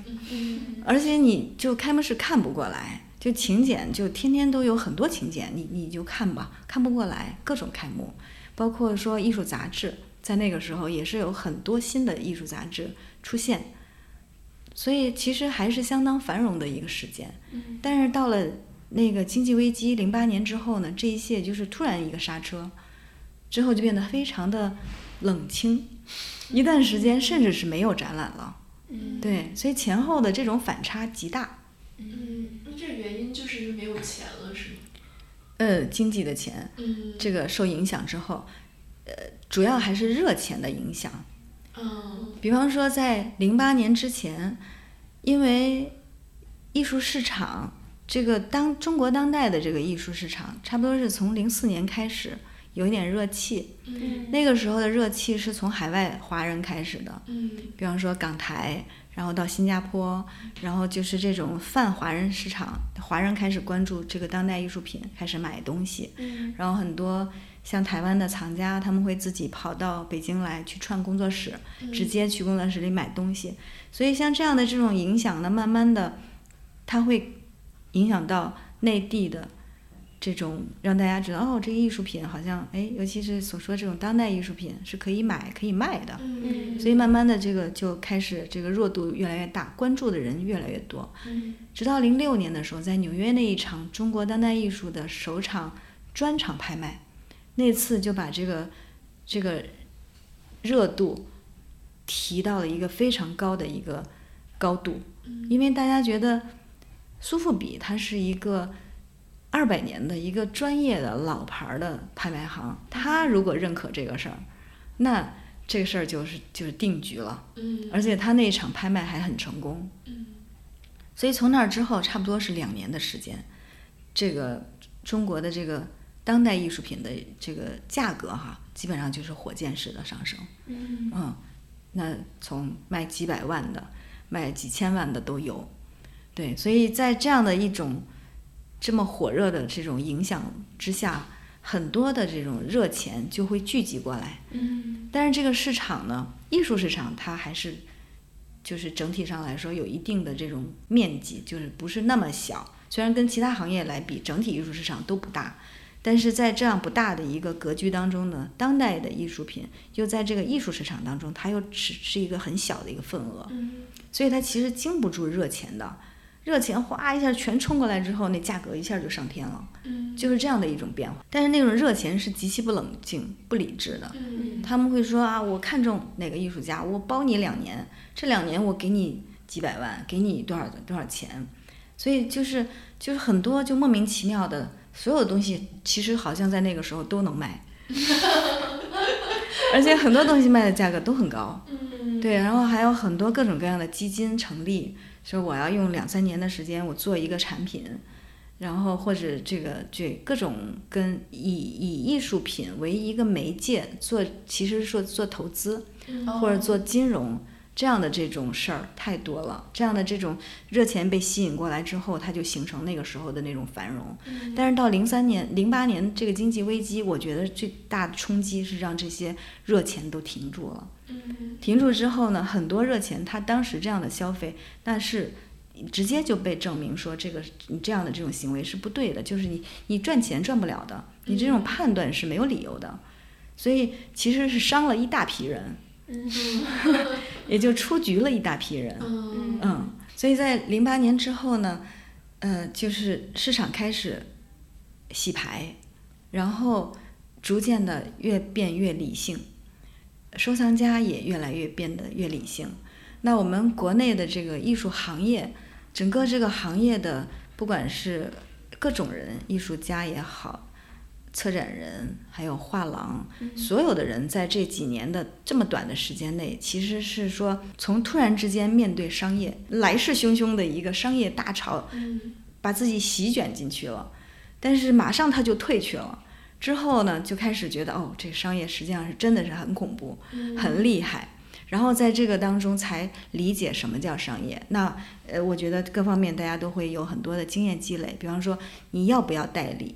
而且你就开幕式看不过来，就请柬就天天都有很多请柬，你你就看吧，看不过来，各种开幕，包括说艺术杂志，在那个时候也是有很多新的艺术杂志。出现，所以其实还是相当繁荣的一个时间。但是到了那个经济危机零八年之后呢，这一切就是突然一个刹车，之后就变得非常的冷清，一段时间甚至是没有展览了。对，所以前后的这种反差极大。嗯，那这原因就是因为没有钱了，是吗？呃，经济的钱，这个受影响之后，呃，主要还是热钱的影响。嗯，比方说在零八年之前，因为艺术市场，这个当中国当代的这个艺术市场，差不多是从零四年开始有一点热气。嗯那个时候的热气是从海外华人开始的，嗯比方说港台，然后到新加坡，然后就是这种泛华人市场，华人开始关注这个当代艺术品，开始买东西。嗯然后很多像台湾的藏家，他们会自己跑到北京来去串工作室，直接去工作室里买东西。所以像这样的这种影响呢，慢慢的，它会影响到内地的这种，让大家知道哦，这个艺术品好像哎，尤其是所说这种当代艺术品是可以买可以卖的。嗯所以慢慢的，这个就开始这个热度越来越大，关注的人越来越多。嗯直到零六年的时候，在纽约那一场中国当代艺术的首场专场拍卖，那次就把这个这个热度提到了一个非常高的一个高度，因为大家觉得苏富比它是一个二百年的一个专业的老牌儿的拍卖行，他如果认可这个事儿，那这个事儿就是就是定局了。嗯。而且他那一场拍卖还很成功，嗯。所以从那儿之后，差不多是两年的时间，这个中国的这个当代艺术品的这个价格哈，基本上就是火箭式的上升。嗯嗯，那从卖几百万的，卖几千万的都有。对，所以在这样的一种这么火热的这种影响之下，很多的这种热钱就会聚集过来。嗯但是这个市场呢，艺术市场它还是就是整体上来说有一定的这种面积，就是不是那么小。虽然跟其他行业来比，整体艺术市场都不大，但是在这样不大的一个格局当中呢，当代的艺术品又在这个艺术市场当中，它又只是一个很小的一个份额，嗯所以它其实经不住热钱的。热钱哗一下全冲过来之后，那价格一下就上天了，嗯就是这样的一种变化。但是那种热钱是极其不冷静、不理智的，嗯他们会说啊，我看中哪个艺术家，我包你两年，这两年我给你几百万，给你多少多少钱，所以就是就是很多就莫名其妙的所有的东西，其实好像在那个时候都能卖，而且很多东西卖的价格都很高，嗯。对，然后还有很多各种各样的基金成立，说我要用两三年的时间，我做一个产品，然后或者这个这各种跟以以艺术品为一个媒介做，其实说做投资或者做金融这样的这种事儿太多了，这样的这种热钱被吸引过来之后，它就形成那个时候的那种繁荣。但是到零三年、零八年这个经济危机，我觉得最大的冲击是让这些热钱都停住了。停住之后呢，很多热钱它当时这样的消费，那是直接就被证明说这个你这样的这种行为是不对的，就是你你赚钱赚不了的，你这种判断是没有理由的，所以其实是伤了一大批人，也就出局了一大批人。嗯嗯，所以在零八年之后呢，呃，就是市场开始洗牌，然后逐渐的越变越理性，收藏家也越来越变得越理性。那我们国内的这个艺术行业，整个这个行业的不管是各种人，艺术家也好，策展人，还有画廊，所有的人在这几年的这么短的时间内，其实是说从突然之间面对商业来势汹汹的一个商业大潮，嗯把自己席卷进去了，但是马上他就退去了。之后呢，就开始觉得哦，这个商业实际上是真的是很恐怖，很厉害。然后在这个当中才理解什么叫商业。那呃，我觉得各方面大家都会有很多的经验积累。比方说，你要不要代理？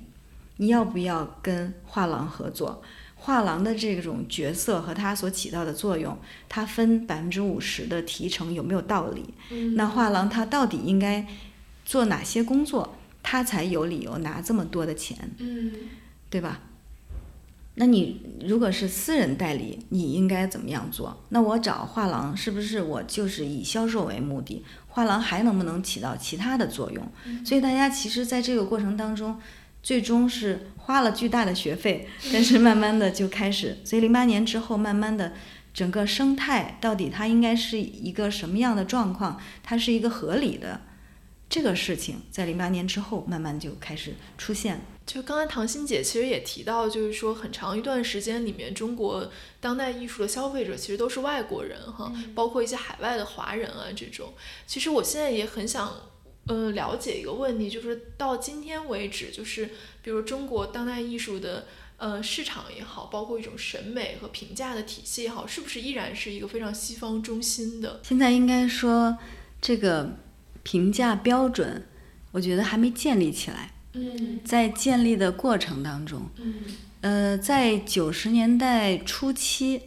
你要不要跟画廊合作？画廊的这种角色和它所起到的作用，它分百分之五十的提成有没有道理？那画廊它到底应该做哪些工作，它才有理由拿这么多的钱？嗯对吧？那你如果是私人代理，你应该怎么样做？那我找画廊是不是我就是以销售为目的？画廊还能不能起到其他的作用？所以大家其实在这个过程当中，最终是花了巨大的学费，但是慢慢的就开始，所以零八年之后，慢慢的整个生态到底它应该是一个什么样的状况？它是一个合理的这个事情，在零八年之后慢慢就开始出现。就刚才唐欣姐其实也提到，就是说很长一段时间里面，中国当代艺术的消费者其实都是外国人哈，包括一些海外的华人啊这种。其实我现在也很想呃了解一个问题，就是到今天为止，就是比如中国当代艺术的呃市场也好，包括一种审美和评价的体系也好，是不是依然是一个非常西方中心的？现在应该说这个评价标准，我觉得还没建立起来。嗯，在建立的过程当中，嗯，呃，在九十年代初期。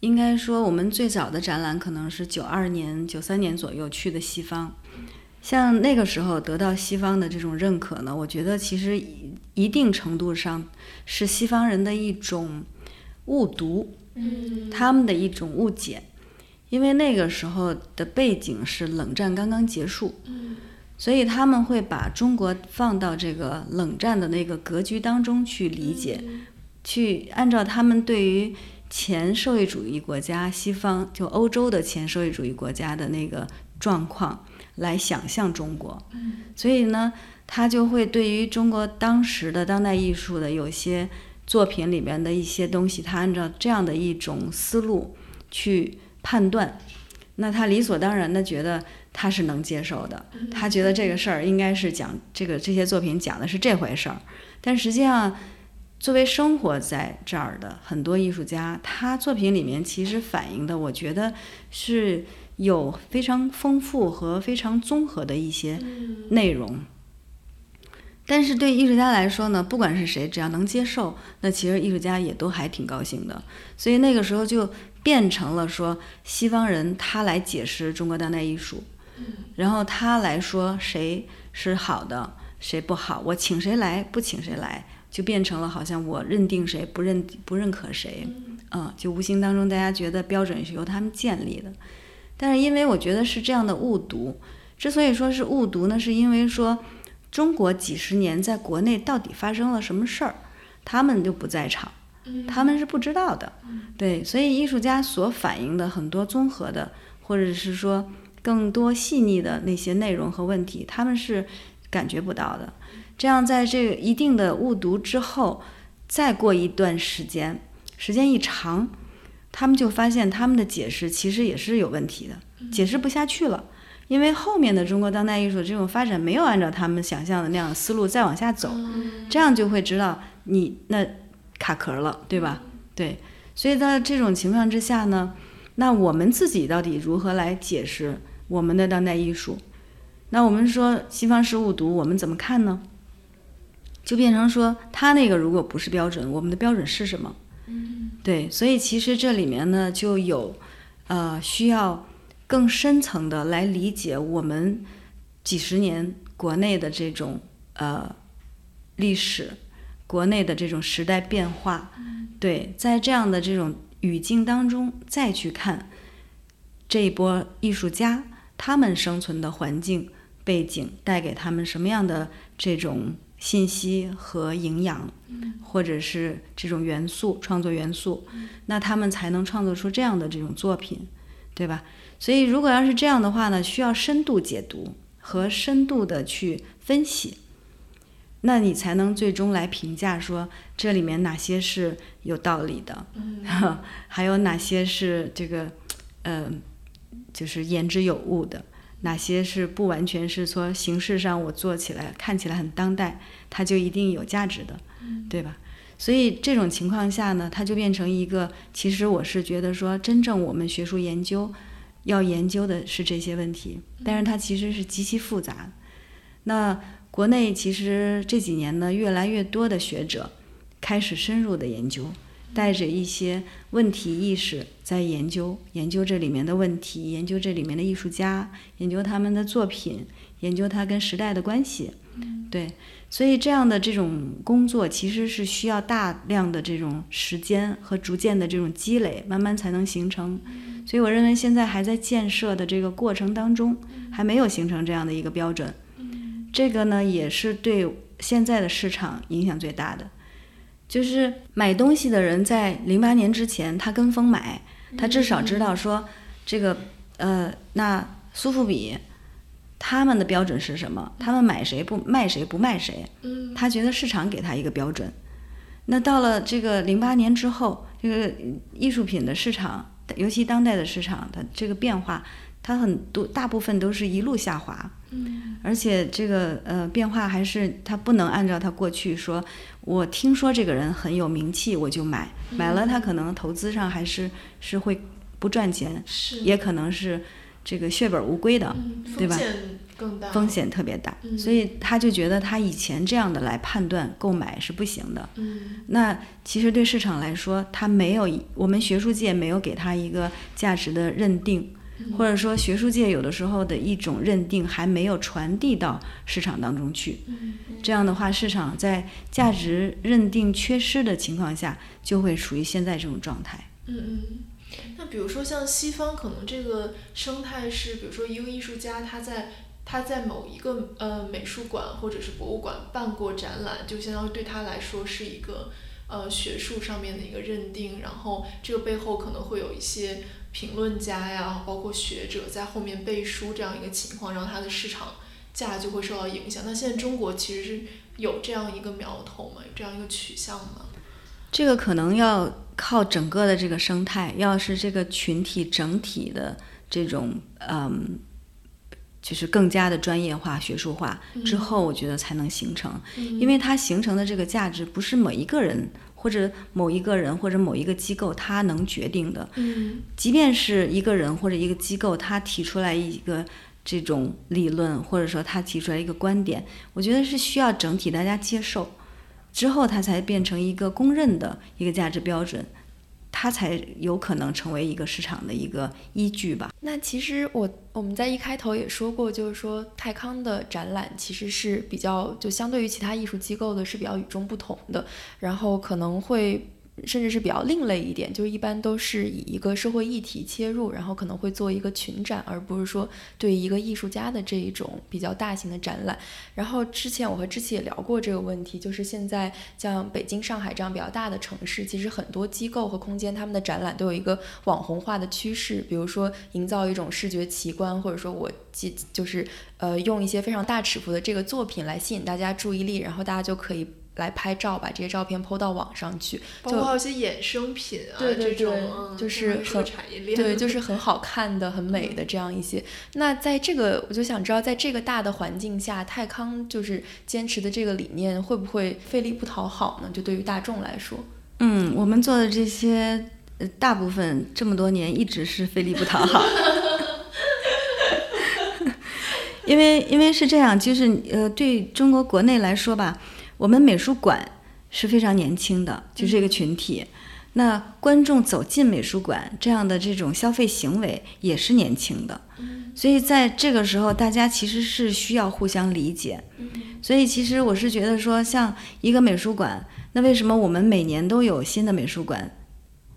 应该说，我们最早的展览可能是九二年、九三年左右去的西方。像那个时候得到西方的这种认可呢，我觉得其实一定程度上是西方人的一种误读，嗯，他们的一种误解。因为那个时候的背景是冷战刚刚结束，嗯，所以他们会把中国放到这个冷战的那个格局当中去理解，去按照他们对于。前社会主义国家，西方就欧洲的前社会主义国家的那个状况来想象中国，所以呢，他就会对于中国当时的当代艺术的有些作品里面的一些东西，他按照这样的一种思路去判断，那他理所当然的觉得他是能接受的，他觉得这个事儿应该是讲这个这些作品讲的是这回事儿，但实际上。作为生活在这儿的很多艺术家，他作品里面其实反映的，我觉得是有非常丰富和非常综合的一些内容。但是对艺术家来说呢，不管是谁，只要能接受，那其实艺术家也都还挺高兴的。所以那个时候就变成了说，西方人他来解释中国当代艺术，然后他来说谁是好的，谁不好，我请谁来，不请谁来。就变成了好像我认定谁不认不认可谁，嗯，就无形当中大家觉得标准是由他们建立的，但是因为我觉得是这样的误读，之所以说是误读呢，是因为说中国几十年在国内到底发生了什么事儿，他们就不在场，他们是不知道的，对，所以艺术家所反映的很多综合的或者是说更多细腻的那些内容和问题，他们是感觉不到的。这样，在这个一定的误读之后，再过一段时间，时间一长，他们就发现他们的解释其实也是有问题的，解释不下去了。因为后面的中国当代艺术这种发展没有按照他们想象的那样思路再往下走，这样就会知道你那卡壳了，对吧？对，所以在这种情况之下呢，那我们自己到底如何来解释我们的当代艺术？那我们说西方是误读，我们怎么看呢？就变成说，他那个如果不是标准，我们的标准是什么？嗯，对，所以其实这里面呢，就有，呃，需要更深层的来理解我们几十年国内的这种呃历史，国内的这种时代变化。对，在这样的这种语境当中，再去看这一波艺术家他们生存的环境背景带给他们什么样的这种。信息和营养，或者是这种元素创作元素，那他们才能创作出这样的这种作品，对吧？所以如果要是这样的话呢，需要深度解读和深度的去分析，那你才能最终来评价说这里面哪些是有道理的，还有哪些是这个，呃，就是言之有物的。哪些是不完全是说形式上我做起来看起来很当代，它就一定有价值的，对吧？所以这种情况下呢，它就变成一个，其实我是觉得说，真正我们学术研究要研究的是这些问题，但是它其实是极其复杂。那国内其实这几年呢，越来越多的学者开始深入的研究。带着一些问题意识在研究，研究这里面的问题，研究这里面的艺术家，研究他们的作品，研究它跟时代的关系。对，所以这样的这种工作其实是需要大量的这种时间和逐渐的这种积累，慢慢才能形成。所以我认为现在还在建设的这个过程当中，还没有形成这样的一个标准。这个呢，也是对现在的市场影响最大的。就是买东西的人在零八年之前，他跟风买，他至少知道说这个呃，那苏富比他们的标准是什么？他们买谁不卖谁不卖谁？他觉得市场给他一个标准。那到了这个零八年之后，这个艺术品的市场，尤其当代的市场的这个变化，它很多大部分都是一路下滑。嗯，而且这个呃变化还是它不能按照它过去说，我听说这个人很有名气，我就买，买了他可能投资上还是是会不赚钱，是也可能是这个血本无归的，对吧？风险更大，风险特别大，嗯所以他就觉得他以前这样的来判断购买是不行的。嗯那其实对市场来说，他没有我们学术界没有给他一个价值的认定。或者说，学术界有的时候的一种认定还没有传递到市场当中去。嗯这样的话，市场在价值认定缺失的情况下，就会处于现在这种状态。嗯嗯。那比如说像西方，可能这个生态是，比如说一个艺术家他在他在某一个呃美术馆或者是博物馆办过展览，就相当于对他来说是一个呃学术上面的一个认定，然后这个背后可能会有一些。评论家呀，包括学者在后面背书这样一个情况，让它的市场价就会受到影响。那现在中国其实是有这样一个苗头吗？有这样一个取向吗？这个可能要靠整个的这个生态，要是这个群体整体的这种嗯，就是更加的专业化、学术化之后，我觉得才能形成。嗯、因为它形成的这个价值不是每一个人。或者某一个人或者某一个机构，他能决定的。嗯，即便是一个人或者一个机构，他提出来一个这种理论，或者说他提出来一个观点，我觉得是需要整体大家接受，之后它才变成一个公认的一个价值标准。它才有可能成为一个市场的一个依据吧。那其实我我们在一开头也说过，就是说泰康的展览其实是比较就相对于其他艺术机构的是比较与众不同的，然后可能会。甚至是比较另类一点，就是一般都是以一个社会议题切入，然后可能会做一个群展，而不是说对一个艺术家的这一种比较大型的展览。然后之前我和志琪也聊过这个问题，就是现在像北京、上海这样比较大的城市，其实很多机构和空间他们的展览都有一个网红化的趋势，比如说营造一种视觉奇观，或者说我即就是呃用一些非常大尺幅的这个作品来吸引大家注意力，然后大家就可以。来拍照，把这些照片抛到网上去，包括还有一些衍生品啊，对对对，嗯、就是很产业链，对，就是很好看的、很美的这样一些。那在这个，我就想知道，在这个大的环境下，泰康就是坚持的这个理念，会不会费力不讨好呢？就对于大众来说，嗯，我们做的这些，呃，大部分这么多年一直是费力不讨好。因为，因为是这样，就是呃，对中国国内来说吧。我们美术馆是非常年轻的，就这个群体。那观众走进美术馆这样的这种消费行为也是年轻的，所以在这个时候，大家其实是需要互相理解。所以其实我是觉得说，像一个美术馆，那为什么我们每年都有新的美术馆？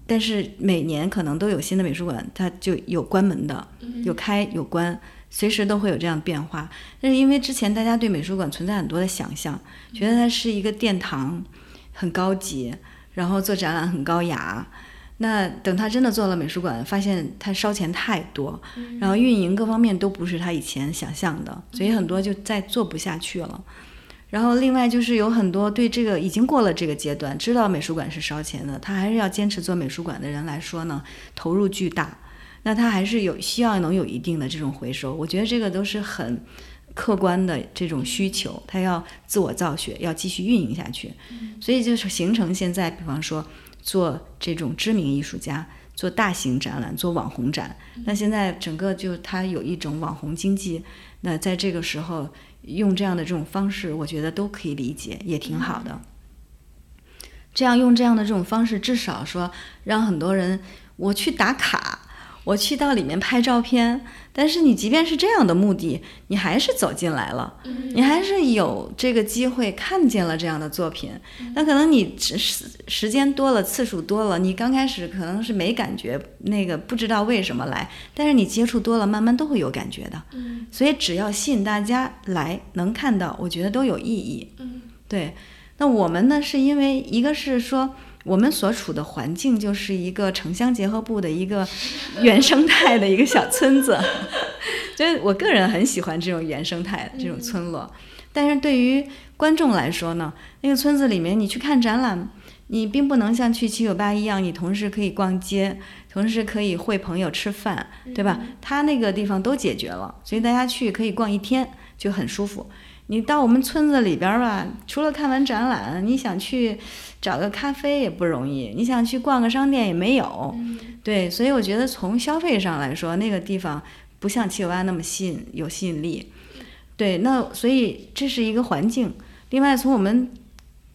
但是每年可能都有新的美术馆，它就有关门的，有开有关。随时都会有这样变化，但是因为之前大家对美术馆存在很多的想象，觉得它是一个殿堂，很高级，然后做展览很高雅。那等他真的做了美术馆，发现他烧钱太多，然后运营各方面都不是他以前想象的，所以很多就再做不下去了。然后另外就是有很多对这个已经过了这个阶段，知道美术馆是烧钱的，他还是要坚持做美术馆的人来说呢，投入巨大。那他还是有需要能有一定的这种回收，我觉得这个都是很客观的这种需求，他要自我造血，要继续运营下去，所以就是形成现在，比方说做这种知名艺术家做大型展览，做网红展，那现在整个就它有一种网红经济，那在这个时候用这样的这种方式，我觉得都可以理解，也挺好的。这样用这样的这种方式，至少说让很多人我去打卡。我去到里面拍照片，但是你即便是这样的目的，你还是走进来了，你还是有这个机会看见了这样的作品。那可能你时时间多了，次数多了，你刚开始可能是没感觉，那个不知道为什么来，但是你接触多了，慢慢都会有感觉的。所以只要吸引大家来能看到，我觉得都有意义。对。那我们呢，是因为一个是说。我们所处的环境就是一个城乡结合部的一个 原生态的一个小村子，所 以我个人很喜欢这种原生态这种村落。但是对于观众来说呢，那个村子里面你去看展览，你并不能像去七九八一样，你同时可以逛街，同时可以会朋友吃饭，对吧？他那个地方都解决了，所以大家去可以逛一天就很舒服。你到我们村子里边吧，除了看完展览，你想去找个咖啡也不容易，你想去逛个商店也没有。对，所以我觉得从消费上来说，那个地方不像七九八那么吸引有吸引力。对，那所以这是一个环境。另外，从我们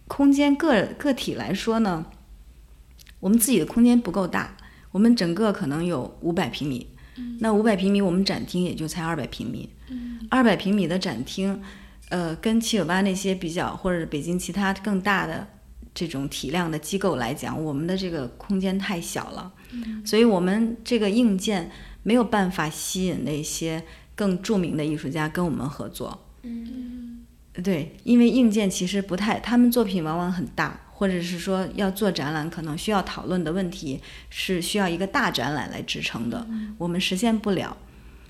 空间个个体来说呢，我们自己的空间不够大，我们整个可能有五百平米，那五百平米我们展厅也就才二百平米，二百平米的展厅，呃，跟七九八那些比较，或者北京其他更大的这种体量的机构来讲，我们的这个空间太小了，所以我们这个硬件没有办法吸引那些更著名的艺术家跟我们合作。嗯对，因为硬件其实不太，他们作品往往很大，或者是说要做展览，可能需要讨论的问题是需要一个大展览来支撑的，我们实现不了。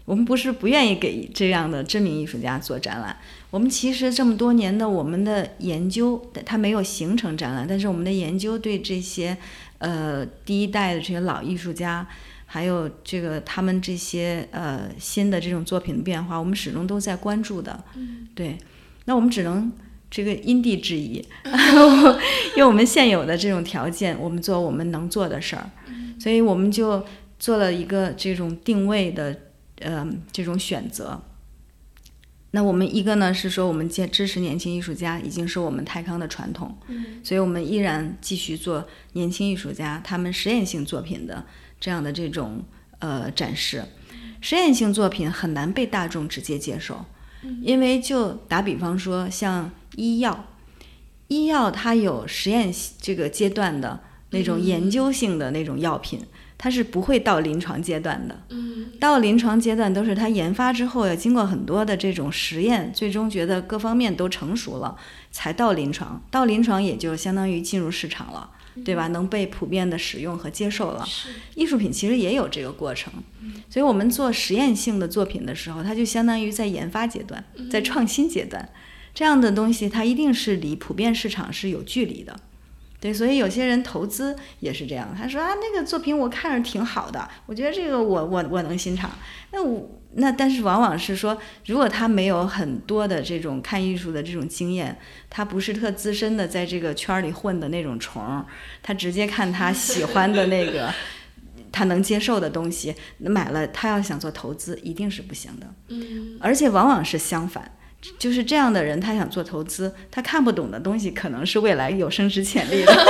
我们不是不愿意给这样的知名艺术家做展览，我们其实这么多年的我们的研究，它没有形成展览，但是我们的研究对这些呃第一代的这些老艺术家，还有这个他们这些呃新的这种作品的变化，我们始终都在关注的。对。那我们只能这个因地制宜，用我们现有的这种条件，我们做我们能做的事儿，所以我们就做了一个这种定位的呃这种选择。那我们一个呢是说，我们坚支持年轻艺术家，已经是我们泰康的传统，所以我们依然继续做年轻艺术家他们实验性作品的这样的这种呃展示。实验性作品很难被大众直接接受。因为就打比方说，像医药，医药它有实验这个阶段的那种研究性的那种药品，它是不会到临床阶段的。嗯，到临床阶段都是它研发之后要经过很多的这种实验，最终觉得各方面都成熟了，才到临床。到临床也就相当于进入市场了。对吧？能被普遍的使用和接受了。艺术品其实也有这个过程，所以我们做实验性的作品的时候，它就相当于在研发阶段，在创新阶段，这样的东西它一定是离普遍市场是有距离的。对，所以有些人投资也是这样，他说啊，那个作品我看着挺好的，我觉得这个我我我能欣赏。那我那但是往往是说，如果他没有很多的这种看艺术的这种经验，他不是特资深的在这个圈里混的那种虫，他直接看他喜欢的那个，他能接受的东西买了，他要想做投资一定是不行的。嗯，而且往往是相反。就是这样的人，他想做投资，他看不懂的东西可能是未来有升值潜力的。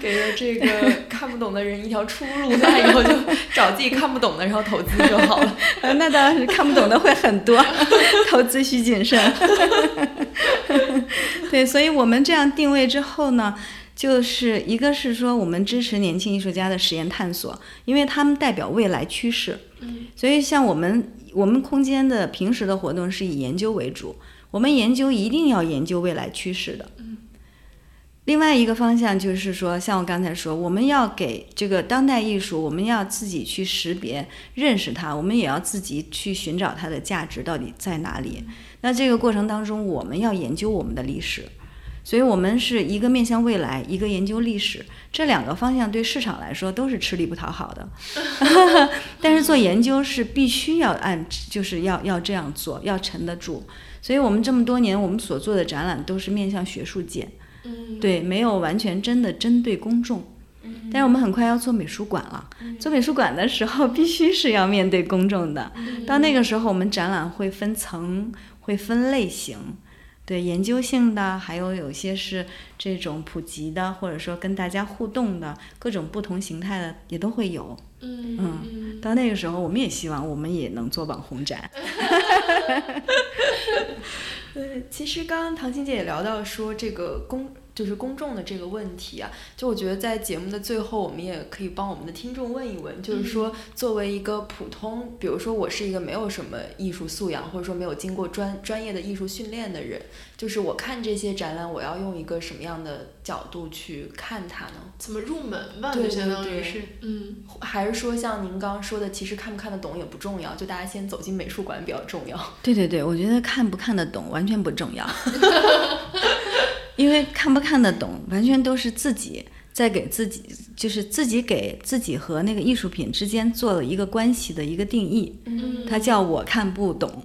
给了这个看不懂的人一条出路，那以后就找自己看不懂的，然后投资就好了。那当然是看不懂的会很多，投资需谨慎。对，所以我们这样定位之后呢，就是一个是说我们支持年轻艺术家的实验探索，因为他们代表未来趋势。嗯，所以像我们。我们空间的平时的活动是以研究为主，我们研究一定要研究未来趋势的。另外一个方向就是说，像我刚才说，我们要给这个当代艺术，我们要自己去识别、认识它，我们也要自己去寻找它的价值到底在哪里。那这个过程当中，我们要研究我们的历史。所以，我们是一个面向未来，一个研究历史，这两个方向对市场来说都是吃力不讨好的。但是做研究是必须要按，就是要要这样做，要沉得住。所以我们这么多年，我们所做的展览都是面向学术界，对，没有完全真的针对公众。但是我们很快要做美术馆了，做美术馆的时候必须是要面对公众的。到那个时候，我们展览会分层，会分类型。对研究性的，还有有些是这种普及的，或者说跟大家互动的各种不同形态的也都会有。嗯嗯，到那个时候，我们也希望我们也能做网红展。对，其实刚刚唐青姐也聊到说这个公。就是公众的这个问题啊，就我觉得在节目的最后，我们也可以帮我们的听众问一问，就是说，作为一个普通，比如说我是一个没有什么艺术素养，或者说没有经过专专业的艺术训练的人，就是我看这些展览，我要用一个什么样的角度去看它呢？怎么入门吧？就相当于是，嗯，还是说像您刚刚说的，其实看不看得懂也不重要，就大家先走进美术馆比较重要。对对对，我觉得看不看得懂完全不重要。因为看不看得懂，完全都是自己在给自己，就是自己给自己和那个艺术品之间做了一个关系的一个定义。嗯，它叫我看不懂。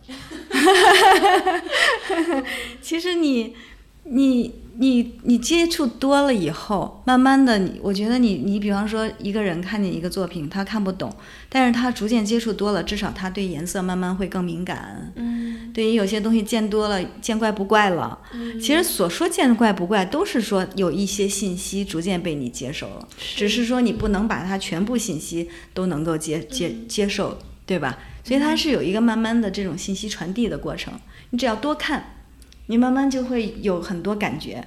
其实你，你。你你接触多了以后，慢慢的，你我觉得你你比方说一个人看见一个作品，他看不懂，但是他逐渐接触多了，至少他对颜色慢慢会更敏感。嗯，对于有些东西见多了，见怪不怪了。嗯，其实所说见怪不怪，都是说有一些信息逐渐被你接受了，只是说你不能把它全部信息都能够接接接受，对吧？所以它是有一个慢慢的这种信息传递的过程，你只要多看。你慢慢就会有很多感觉，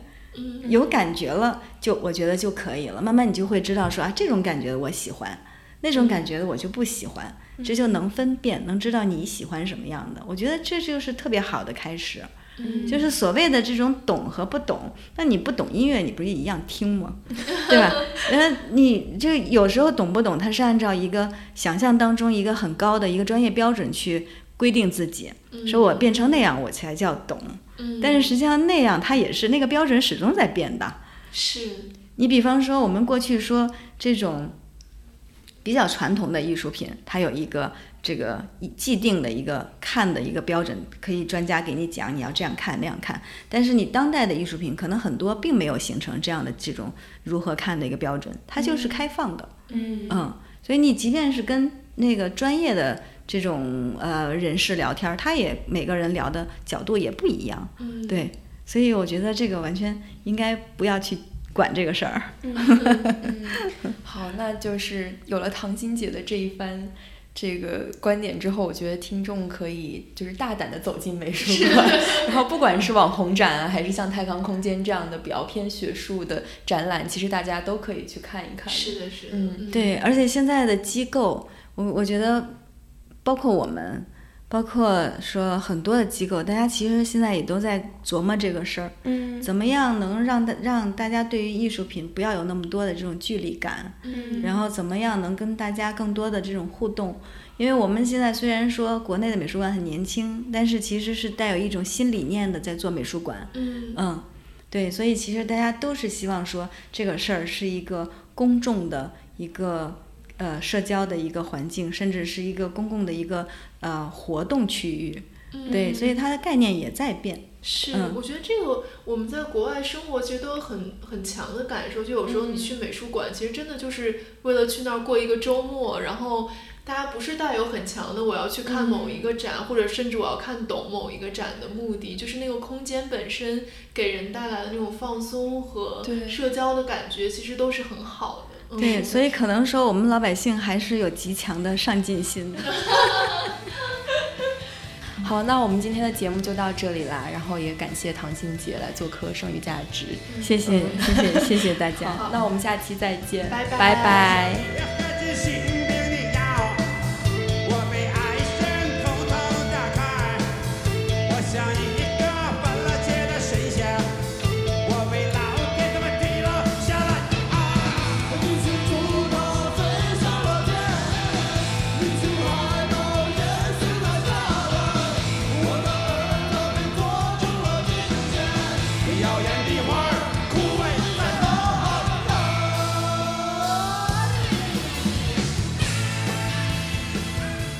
有感觉了，就我觉得就可以了。慢慢你就会知道说啊，这种感觉的我喜欢，那种感觉的我就不喜欢，这就能分辨，能知道你喜欢什么样的。我觉得这就是特别好的开始，就是所谓的这种懂和不懂。那你不懂音乐，你不是一样听吗？对吧？那你就有时候懂不懂，它是按照一个想象当中一个很高的一个专业标准去规定自己，说我变成那样我才叫懂。但是实际上那样，它也是那个标准始终在变的。是你比方说，我们过去说这种比较传统的艺术品，它有一个这个既定的一个看的一个标准，可以专家给你讲你要这样看那样看。但是你当代的艺术品，可能很多并没有形成这样的这种如何看的一个标准，它就是开放的。嗯嗯，所以你即便是跟那个专业的。这种呃人士聊天，他也每个人聊的角度也不一样，嗯，对，所以我觉得这个完全应该不要去管这个事儿。好，那就是有了唐心姐的这一番这个观点之后，我觉得听众可以就是大胆的走进美术馆，然后不管是网红展啊，还是像太康空间这样的比较偏学术的展览，其实大家都可以去看一看。是的，是的，嗯，对，而且现在的机构，我我觉得。包括我们，包括说很多的机构，大家其实现在也都在琢磨这个事儿，嗯，怎么样能让大让大家对于艺术品不要有那么多的这种距离感，嗯，然后怎么样能跟大家更多的这种互动？因为我们现在虽然说国内的美术馆很年轻，但是其实是带有一种新理念的在做美术馆，嗯嗯，对，所以其实大家都是希望说这个事儿是一个公众的一个。呃，社交的一个环境，甚至是一个公共的一个呃活动区域，对，所以它的概念也在变。是，我觉得这个我们在国外生活其实都有很很强的感受。就有时候你去美术馆，其实真的就是为了去那儿过一个周末，然后大家不是带有很强的我要去看某一个展，或者甚至我要看懂某一个展的目的，就是那个空间本身给人带来的那种放松和社交的感觉，其实都是很好的。对，所以可能说我们老百姓还是有极强的上进心的。好，那我们今天的节目就到这里啦，然后也感谢唐心姐来做客《剩余价值》，谢谢，谢谢，谢谢大家。好，那我们下期再见，拜拜，拜拜。